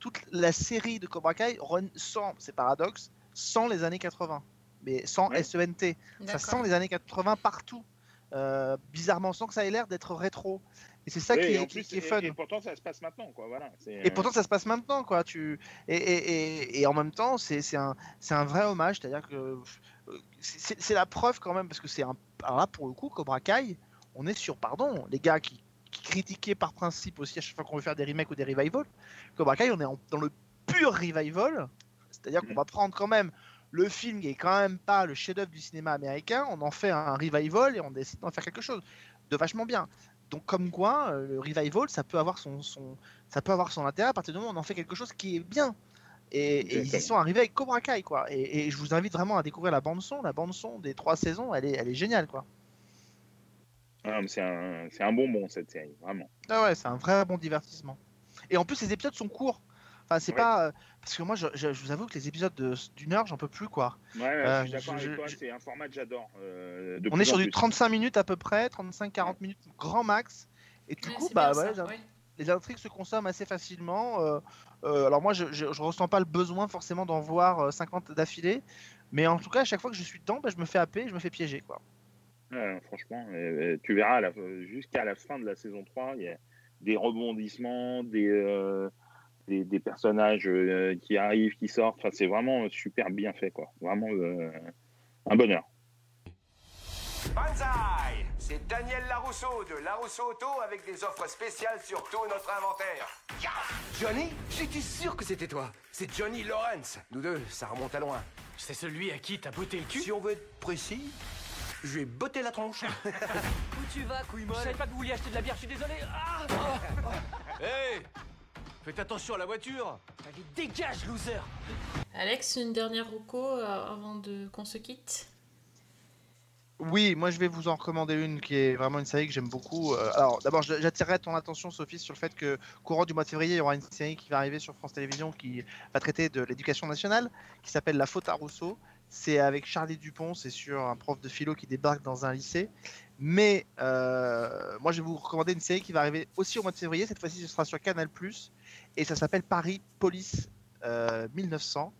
toute la série de Cobra Kai run- sans, c'est paradoxe, sans les années 80, mais sans Ouais. SENT. Ça sent les années 80 partout. Euh, bizarrement, sans que ça ait l'air d'être rétro. Et c'est ça Oui, qui, est, qui- plus, qui est fun. Et, pourtant, ça se passe maintenant, quoi. Voilà. Et pourtant, ça se passe maintenant, quoi. Tu et, et, et, en même temps, c'est un c'est un vrai hommage, c'est-à-dire que euh, c'est la preuve quand même parce que c'est un alors là pour le coup Cobra Kai, on est sur pardon les gars qui, qui critiquaient par principe aussi à chaque fois qu'on veut faire des remakes ou des revivals. Cobra Kai, on est en- dans le pur revival, c'est-à-dire qu'on va prendre quand même le film qui est quand même pas le chef-d'œuvre du cinéma américain, on en fait un revival et on décide d'en faire quelque chose de vachement bien. Donc comme quoi, euh, le revival, ça peut avoir son, son, ça peut avoir son intérêt à partir du moment où on en fait quelque chose qui est bien. Et, et ils y sont arrivés avec Cobra Kai, quoi. Et, et je vous invite vraiment à découvrir la bande son. La bande son des trois saisons, elle est, elle est géniale, quoi. Ah, c'est un, bonbon cette série, vraiment. Ah ouais, c'est un vrai bon divertissement. Et en plus, les épisodes sont courts. Enfin, c'est Ouais. pas euh, parce que moi, je, je- je vous avoue que les épisodes de- d'une heure, j'en peux plus, quoi. Ouais, ouais, Euh, je suis d'accord avec toi. C'est un format que j'adore. euh, On est sur du plus. 35 minutes à peu près, 35-40 minutes grand max. Et du Ouais, coup, bah ça, les, ouais. les intrigues se consomment assez facilement. euh, euh, alors moi, je, je ressens pas le besoin forcément d'en voir euh, 50 d'affilée. Mais en tout cas, à chaque fois que je suis dedans, bah, je me fais happer, je me fais piéger, quoi. Ouais, franchement, euh, tu verras jusqu'à la fin de la saison 3, il y a des rebondissements, des, euh, des, des personnages euh, qui arrivent, qui sortent. Enfin, c'est vraiment super bien fait, quoi. Vraiment euh, un bonheur. Banzai C'est Daniel Larousseau de Larousseau Auto avec des offres spéciales sur tout notre inventaire. Johnny J'étais sûr que c'était toi. C'est Johnny Lawrence. Nous deux, ça remonte à loin. C'est celui à qui t'as botté le cul? Si on veut être précis, je vais botter la tronche. Où tu vas, couille molle? Je savais pas que vous vouliez acheter de la bière, je suis désolé Ah Hé Faites attention à la voiture Allez, dégage, loser Alex, une dernière reco euh, avant de qu'on se quitte? Oui, moi je vais vous en recommander une qui est vraiment une série que j'aime beaucoup. Euh, alors d'abord, j'attirerai ton attention, Sophie, sur le fait que courant du mois de février, il y aura une série qui va arriver sur France Télévisions qui va traiter de l'éducation nationale, qui s'appelle La faute à Rousseau, C'est avec Charlie Dupont, c'est sur un prof de philo qui débarque dans un lycée. Mais euh, moi, je vais vous recommander une série qui va arriver aussi au mois de février. Cette fois-ci, ce sera sur Canal+. Et ça s'appelle Paris Police euh, 1900.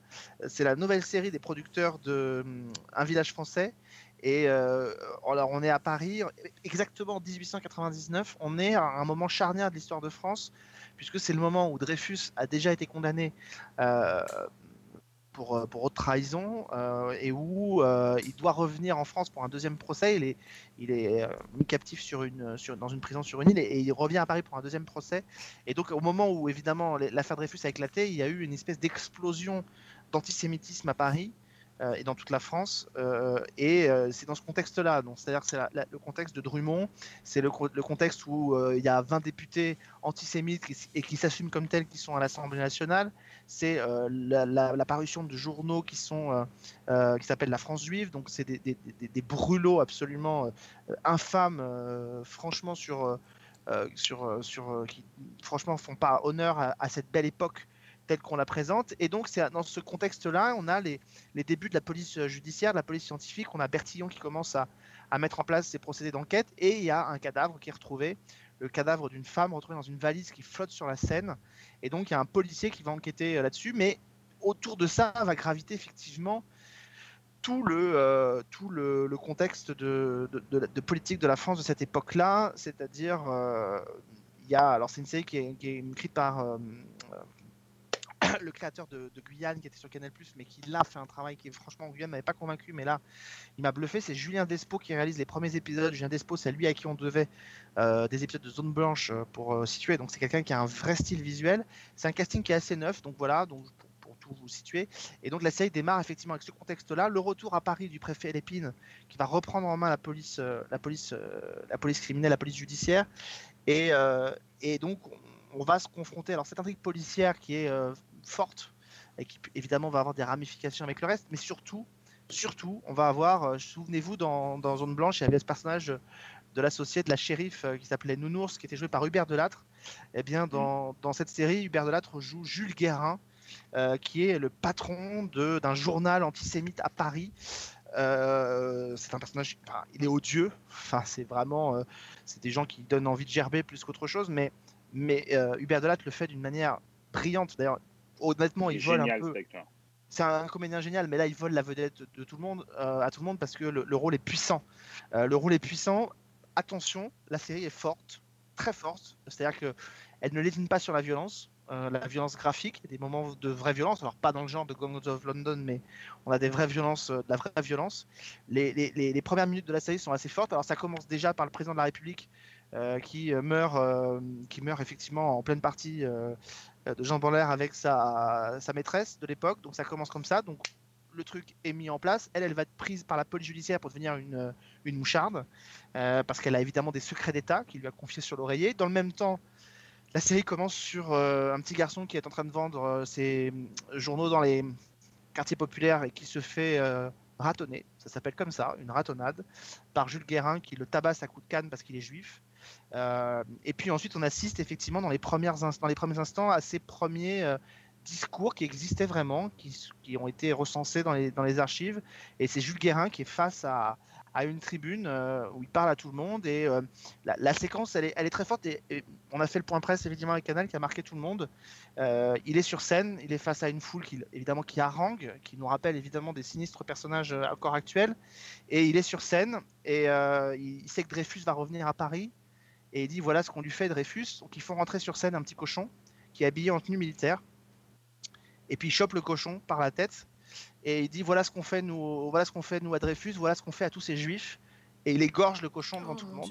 C'est la nouvelle série des producteurs de hum, Un village français. Et euh, alors, on est à Paris, exactement en 1899. On est à un moment charnière de l'histoire de France, puisque c'est le moment où Dreyfus a déjà été condamné euh, pour, euh, pour haute trahison euh, et où euh, il doit revenir en France pour un deuxième procès. Il est, il est mis captif sur une, sur, dans une prison sur une île et, il revient à Paris pour un deuxième procès. Et donc, au moment où évidemment l'affaire Dreyfus a éclaté, il y a eu une espèce d'explosion d'antisémitisme à Paris et dans toute la France. et c'est dans ce contexte-là, c'est-à-dire c'est le contexte de Drummond, c'est le, le contexte où il y a 20 députés antisémites et qui s'assument comme tels qui sont à l'Assemblée nationale. C'est euh, la, parution de journaux qui sont euh, euh, qui s'appellent La France juive, donc c'est des, des, brûlots absolument infâmes, franchement sur sur sur qui franchement font pas honneur à, à cette belle époque telle qu'on la présente. Et donc, c'est dans ce contexte-là, on a les, les débuts de la police judiciaire, de la police scientifique. On a Bertillon qui commence à, à mettre en place ses procédés d'enquête. Et il y a un cadavre qui est retrouvé, le cadavre d'une femme retrouvée dans une valise qui flotte sur la Seine. Et donc, il y a un policier qui va enquêter euh, là-dessus. Mais autour de ça va graviter effectivement tout le, euh, tout le, contexte de- de politique de la France de cette époque-là. C'est-à-dire, euh, il y a. Alors, c'est une série qui est, qui est écrite par. le créateur de, Guyane qui était sur Canal+, mais qui là fait un travail qui franchement Guyane m'avait pas convaincu, mais là il m'a bluffé. C'est Julien Despo qui réalise les premiers épisodes. Julien Despo, c'est lui à qui on devait euh, des épisodes de Zone Blanche euh, pour euh, situer. Donc c'est quelqu'un qui a un vrai style visuel. C'est un casting qui est assez neuf, donc voilà. Donc pour, tout vous situer. Et donc la série démarre effectivement avec ce contexte-là, le retour à Paris du préfet Lépine qui va reprendre en main la police, la police, la police criminelle, la police judiciaire. Et, et donc on, va se confronter. Alors cette intrigue policière qui est forte et qui évidemment va avoir des ramifications avec le reste, mais surtout, surtout, on va avoir, euh, souvenez-vous, dans, dans Zone Blanche, il y avait ce personnage de l'associé de la shérif euh, qui s'appelait Nounours, qui était joué par Hubert Delattre. Eh bien, dans, dans cette série, Hubert Delattre joue Jules Guérin, euh, qui est le patron d'un journal antisémite à Paris. C'est un personnage, enfin, il est odieux. Enfin, c'est vraiment, c'est des gens qui donnent envie de gerber plus qu'autre chose. Mais, mais Hubert Delattre le fait d'une manière brillante. D'ailleurs, honnêtement, il, vole génial, un peu. C'est un, un comédien génial, mais là, il vole la vedette de, tout le monde, euh, à tout le monde parce que le, le rôle est puissant. Euh, le rôle est puissant. Attention, la série est forte, très forte. C'est-à-dire que elle ne létine pas sur la violence, euh, la violence graphique, des moments de vraie violence. Alors pas dans le genre de Gangs of London, mais on a des vraies violences, euh, de la vraie violence. Les, les- les- les premières minutes de la série sont assez fortes. Alors ça commence déjà par le président de la République euh, qui meurt, qui meurt effectivement en pleine partie de jambes en l'air avec sa, maîtresse de l'époque. Donc ça commence comme ça. Donc le truc est mis en place. Elle, elle va être prise par la police judiciaire pour devenir une, euh, moucharde, euh, parce qu'elle a évidemment des secrets d'État qu'il lui a confiés sur l'oreiller. Dans le même temps, la série commence sur euh, un petit garçon qui est en train de vendre euh, ses euh, journaux dans les quartiers populaires et qui se fait euh, ratonner. Ça s'appelle comme ça, une ratonnade, par Jules Guérin qui le tabasse à coups de canne parce qu'il est juif. Euh, et puis ensuite, on assiste effectivement dans les, premières premiers instants à ces premiers euh, discours qui existaient vraiment, qui, ont été recensés dans les, archives. Et c'est Jules Guérin qui est face à, une tribune euh, où il parle à tout le monde. Et la, séquence, elle est, très forte. Et, on a fait le point presse évidemment avec Canal qui a marqué tout le monde. Il est sur scène, il est face à une foule qui, évidemment, qui harangue, qui nous rappelle évidemment des sinistres personnages encore actuels. Et il est sur scène et il sait que Dreyfus va revenir à Paris. Et il dit voilà ce qu'on lui fait Dreyfus. Donc ils font rentrer sur scène un petit cochon qui est habillé en tenue militaire. Et puis il chope le cochon par la tête et il dit voilà ce qu'on fait nous, voilà ce qu'on fait nous à Dreyfus, voilà ce qu'on fait à tous ces juifs. Et il égorge le cochon devant Oh, tout le mon monde.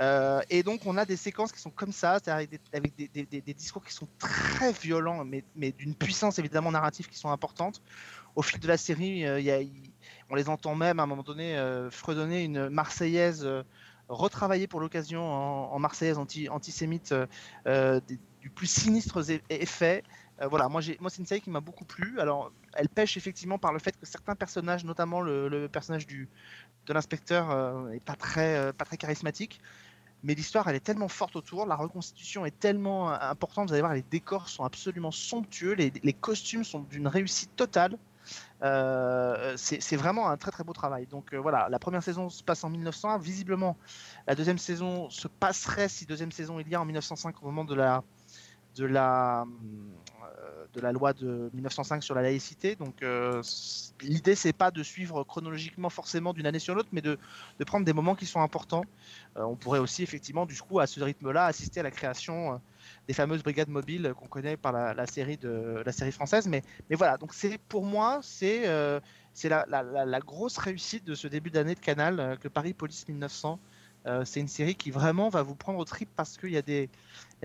Euh, et donc on a des séquences qui sont comme ça, avec, des, avec des- des- des- des discours qui sont très violents, mais, mais d'une puissance évidemment narrative qui sont importantes. Au fil de la série, euh, y a- on les entend même à un moment donné euh, fredonner une Marseillaise retravaillée pour l'occasion en, Marseillaise anti, antisémite euh, euh, du plus sinistre effet. Euh, voilà, moi, moi c'est une série qui m'a beaucoup plu. Alors, elle pêche effectivement par le fait que certains personnages, notamment le, personnage du, de l'inspecteur, euh, est pas très, pas très charismatique. Mais l'histoire, elle est tellement forte autour, la reconstitution est tellement importante. Vous allez voir, les décors sont absolument somptueux, les costumes sont d'une réussite totale. Euh, c'est vraiment un très très beau travail. Donc euh, voilà, la première saison se passe en 1901. Visiblement, la deuxième saison se passerait si deuxième saison il y a en 1905 au moment de la de la de la loi de 1905 sur la laïcité. Donc euh, l'idée c'est pas de suivre chronologiquement forcément d'une année sur l'autre, mais de, de prendre des moments qui sont importants. Euh, on pourrait aussi effectivement du coup à ce rythme-là assister à la création euh, des fameuses brigades mobiles qu'on connaît par la, série de la série française. Mais, mais voilà, donc c'est pour moi c'est euh, c'est la, la- grosse réussite de ce début d'année de Canal que Paris Police 1900. Euh, c'est une série qui vraiment va vous prendre au trip parce qu'il y y a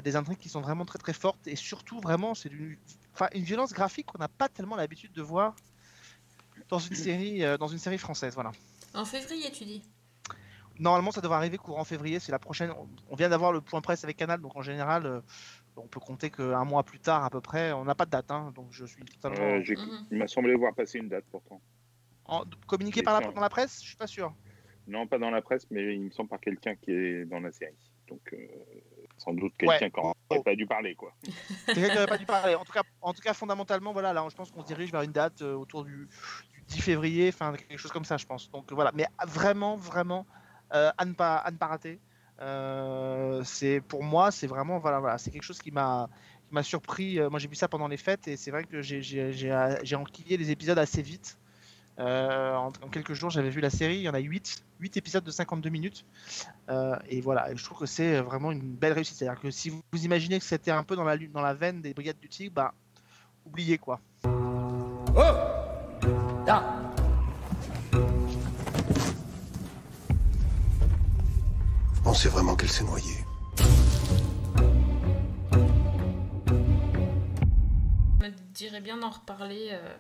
des intrigues qui sont vraiment très très fortes et surtout vraiment c'est enfin, une violence graphique qu'on n'a pas tellement l'habitude de voir dans une série euh, dans une série française voilà. En février, tu dis? Normalement ça devrait arriver courant février c'est la prochaine on- vient d'avoir le point presse avec Canal donc en général euh, on peut compter qu'un mois plus tard à peu près on n'a pas de date hein, donc je suis totalement Euh, j'ai- Il m'a semblé voir passer une date pourtant. en- communiqué par la, dans la presse? Je suis pas sûr. Non, pas dans la presse, mais il me semble par quelqu'un qui est dans la série. Donc, euh, sans doute Ouais. quelqu'un qui n'aurait pas dû parler, quoi. Quelqu'un qui n'aurait pas dû parler. En tout cas, en tout cas, fondamentalement, voilà, là, je pense qu'on se dirige vers une date euh, autour du, du 10 février, enfin quelque chose comme ça, je pense. Donc voilà, mais vraiment, vraiment, euh, à ne pas, à ne pas rater. Euh, c'est pour moi, c'est vraiment, voilà, voilà, c'est quelque chose qui m'a, qui m'a surpris. Euh, Moi, j'ai vu ça pendant les fêtes et c'est vrai que j'ai, j'ai enquillé les épisodes assez vite. Euh, en, en quelques jours, j'avais vu la série. Il y en a 8, 8 épisodes de 52 minutes. Euh, et voilà, et je trouve que c'est vraiment une belle réussite. C'est-à-dire que si vous, vous imaginez que c'était un peu dans la, dans la veine des Brigades du Tigre, bah, oubliez quoi. Vous pensez vraiment qu'elle s'est noyée On me dirait bien d'en reparler euh,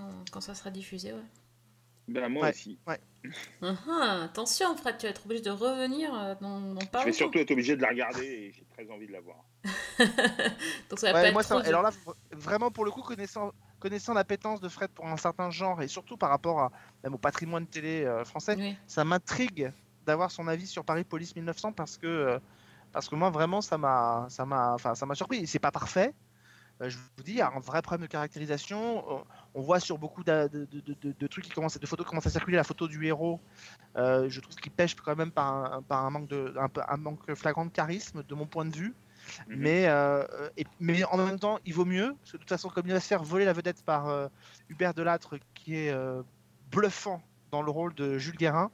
quand, quand ça sera diffusé, ouais. Ben, moi Ouais, aussi. ouais. Ah, ah, attention, Fred, tu vas être obligé de revenir euh, dans, dans pas Je vais surtout être obligé de la regarder et j'ai très envie de la voir. Donc ça va Ouais, pas être moi, trop ça- dur. alors là, vraiment pour le coup, connaissant, connaissant l'appétence de Fred pour un certain genre et surtout par rapport à, même au patrimoine télé euh, français, Oui. ça m'intrigue d'avoir son avis sur Paris Police 1900 parce que, euh, parce que moi vraiment ça m'a, ça m'a, enfin ça m'a surpris. C'est pas parfait. Euh, je vous dis, il y a un vrai problème de caractérisation. On- On voit sur beaucoup de, de- de- de- de trucs qui commencent, de photos qui commencent à circuler, la photo du héros. euh, je trouve qu'il pêche quand même par un, par un manque de, un, manque flagrant de charisme, de mon point de vue. Mais, euh, et- mais en même temps, il vaut mieux, parce que de toute façon, comme il va se faire voler la vedette par euh, Hubert Delattre, qui est euh, bluffant dans le rôle de Jules Guérin.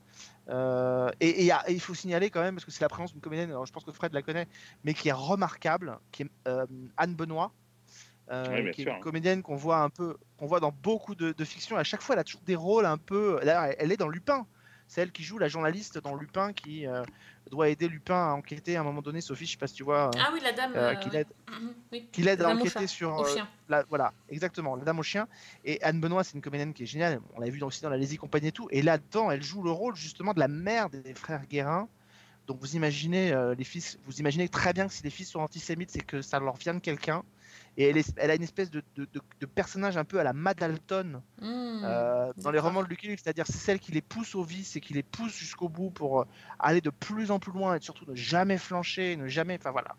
euh, et, et il et faut signaler quand même, parce que c'est la présence d'une comédienne, alors je pense que Fred la connaît, mais qui est remarquable, qui est euh, Anne Benoît. Euh, Oui, qui est sûr. une comédienne qu'on voit un peu, qu'on voit dans beaucoup de, de fictions. À chaque fois, elle a toujours des rôles un peu. D'ailleurs, elle- est dans Lupin. C'est elle qui joue la journaliste dans Lupin qui euh, doit aider Lupin à enquêter à un moment donné. Sophie, je sais pas si tu vois. euh, Ah oui, la dame. euh, qui l'aide oui. qui l'aide La à dame au enquêter sur au chien. la, voilà exactement la dame au chien et Anne Benoît c'est une comédienne qui est géniale on l'a vu aussi dans la Lazy Company et tout et là-dedans elle joue le rôle justement de la mère des frères Guérin donc vous imaginez euh, les fils vous imaginez très bien que si les fils sont antisémites c'est que ça leur vient de quelqu'un et elle, est- elle a une espèce de, de- de- de personnage un peu à la Madalton Mmh, euh, dans les romans de Lucky Luke, c'est-à-dire c'est celle qui les pousse au vice et qui les pousse jusqu'au bout pour euh, aller de plus en plus loin et surtout ne jamais flancher, ne jamais, enfin voilà.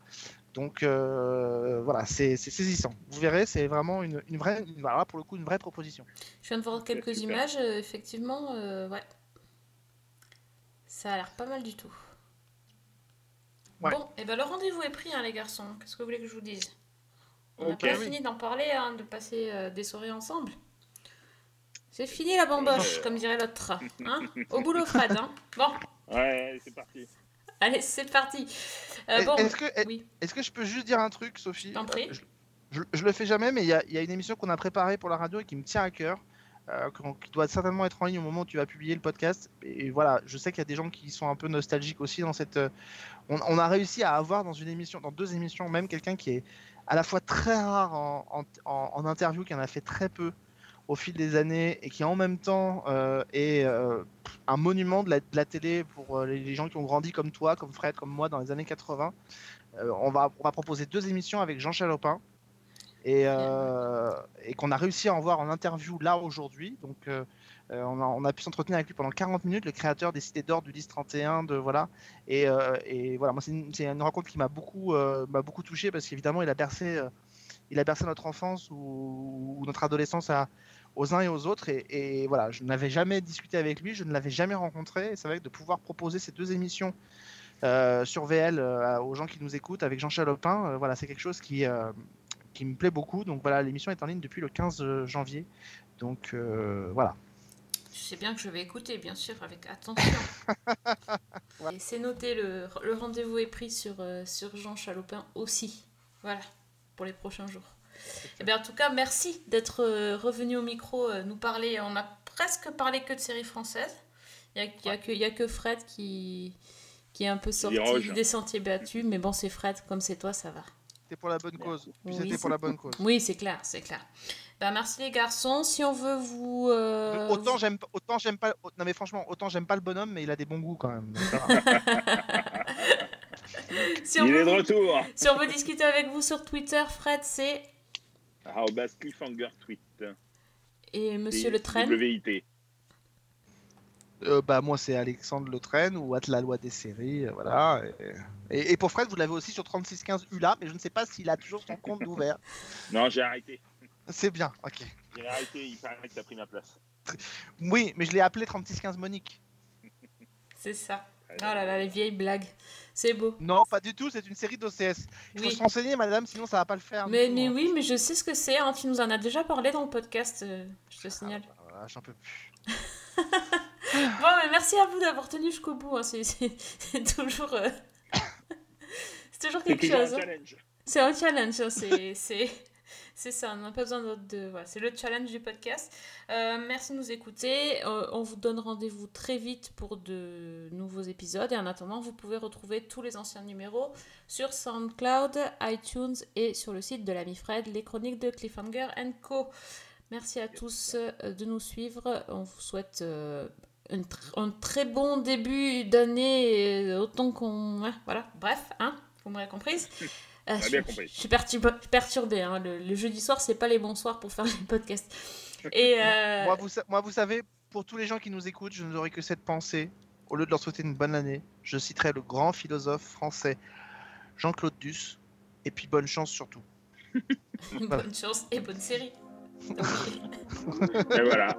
Donc euh, voilà, c'est saisissant. Vous verrez, c'est vraiment une, une vraie, une- voilà, pour le coup, une vraie proposition. Je viens de voir quelques super. images, effectivement, euh, ouais. Ça a l'air pas mal du tout. Ouais. Bon, et ben le rendez-vous est pris, hein, les garçons. Qu'est-ce que vous voulez que je vous dise? On n'a pas fini d'en parler, hein, de passer euh, des soirées ensemble. C'est fini la bamboche, Euh. comme dirait l'autre. Hein Au boulot, Fred. Hein bon, Ouais, c'est parti. allez, c'est parti. Euh, Est- bon, Est-ce que, est- oui, est-ce que je peux juste dire un truc, Sophie? T'en prie. Je, je, je le fais jamais, mais il y a, il y a une émission qu'on a préparée pour la radio et qui me tient à cœur, euh, qui doit certainement être en ligne au moment où tu vas publier le podcast. Et voilà, je sais qu'il y a des gens qui sont un peu nostalgiques aussi dans cette. euh, on, on a réussi à avoir dans une émission, dans deux émissions, même quelqu'un qui est à la fois très rare en, interview, qui en a fait très peu au fil des années et qui en même temps euh, est euh, un monument de la, télé pour euh, les, gens qui ont grandi comme toi, comme Fred, comme moi dans les années 80. Euh, on, va, proposer deux émissions avec Jean Chalopin et, et qu'on a réussi à en voir en interview là aujourd'hui. Donc euh, on, a, pu s'entretenir avec lui pendant 40 minutes, le créateur des Cités d'Or du 1031, de voilà. Euh, et voilà, moi c'est une, une rencontre qui m'a beaucoup, euh, m'a beaucoup touché parce qu'évidemment il a bercé, euh, il a bercé notre enfance ou, notre adolescence aux uns et aux autres. Et, voilà, je n'avais jamais discuté avec lui, je ne l'avais jamais rencontré. C'est vrai que de pouvoir proposer ces deux émissions sur VL aux gens qui nous écoutent avec Jean-Charles Lopin, euh, voilà, c'est quelque chose qui, qui me plaît beaucoup. Donc voilà, l'émission est en ligne depuis le 15 janvier. Donc voilà. Je sais bien que je vais écouter, bien sûr, avec attention. Et c'est noté, le, le rendez-vous est pris sur, euh, sur Jean Chalopin aussi. Voilà, pour les prochains jours. Eh bien, en tout cas, merci d'être euh, revenu au micro euh, nous parler. On a presque parlé que de séries françaises. Il n'y a, il y a que- il y a que Fred qui, qui est un peu sorti des sentiers battus. Mais bon, c'est Fred, comme c'est toi, ça va. C'était pour la bonne cause. Puis Oui, c'était pour la bonne cause. Oui, c'est clair, c'est clair. Ben, merci les garçons. Si on veut vous... euh, Autant j'aime, autant j'aime pas. Non mais franchement, autant j'aime pas le bonhomme, mais il a des bons goûts quand même. si on Il veut est de retour. Si on veut discuter avec vous sur Twitter, Fred, c'est... Cliffhanger tweet. Et Monsieur Le Train. WIT. Euh, bah moi c'est Alexandre Le Train ou At la loi des séries, euh, voilà. Et, et- et pour Fred, vous l'avez aussi sur 3615 ULA, mais je ne sais pas s'il a toujours son compte ouvert. Non, j'ai arrêté. C'est bien, ok. J'ai arrêté, il paraît que t'as pris ma place. Oui, mais je l'ai appelé 3615 Monique. C'est ça. Oh là là, les vieilles blagues. C'est beau. Non, pas du tout, c'est une série d'OCS. Il faut Oui. se renseigner, madame, sinon ça va pas le faire. Mais, oui, mais je sais ce que c'est. hein. Tu nous en as déjà parlé dans le podcast, euh, je te signale. Voilà, J'en peux plus. Bon, mais merci à vous d'avoir tenu jusqu'au bout. hein. C'est toujours... euh, c'est toujours C'est quelque chose. hein. challenge. C'est un challenge, hein, c'est c'est- ça, on n'a pas besoin d'autre de... Voilà, c'est le challenge du podcast. Euh, merci de nous écouter, Euh, on vous donne rendez-vous très vite pour de nouveaux épisodes et en attendant, vous pouvez retrouver tous les anciens numéros sur SoundCloud, iTunes et sur le site de l'ami Fred, les chroniques de Cliffhanger Co. Merci à tous euh, de nous suivre, on vous souhaite... un, tr- un très bon début d'année, autant qu'on... hein, voilà, bref, hein, vous m'aurez comprise. Euh, On a je, bien je- compris. je suis perturb- perturbée. hein. Le, le jeudi soir, c'est pas les bons soirs pour faire les podcasts. Et euh, Moi, vous, sa- moi, vous savez, pour tous les gens qui nous écoutent, je n'aurai que cette pensée. Au lieu de leur souhaiter une bonne année, je citerai le grand philosophe français Jean-Claude Duss. Et puis bonne chance surtout. bonne chance et bonne série. Et voilà.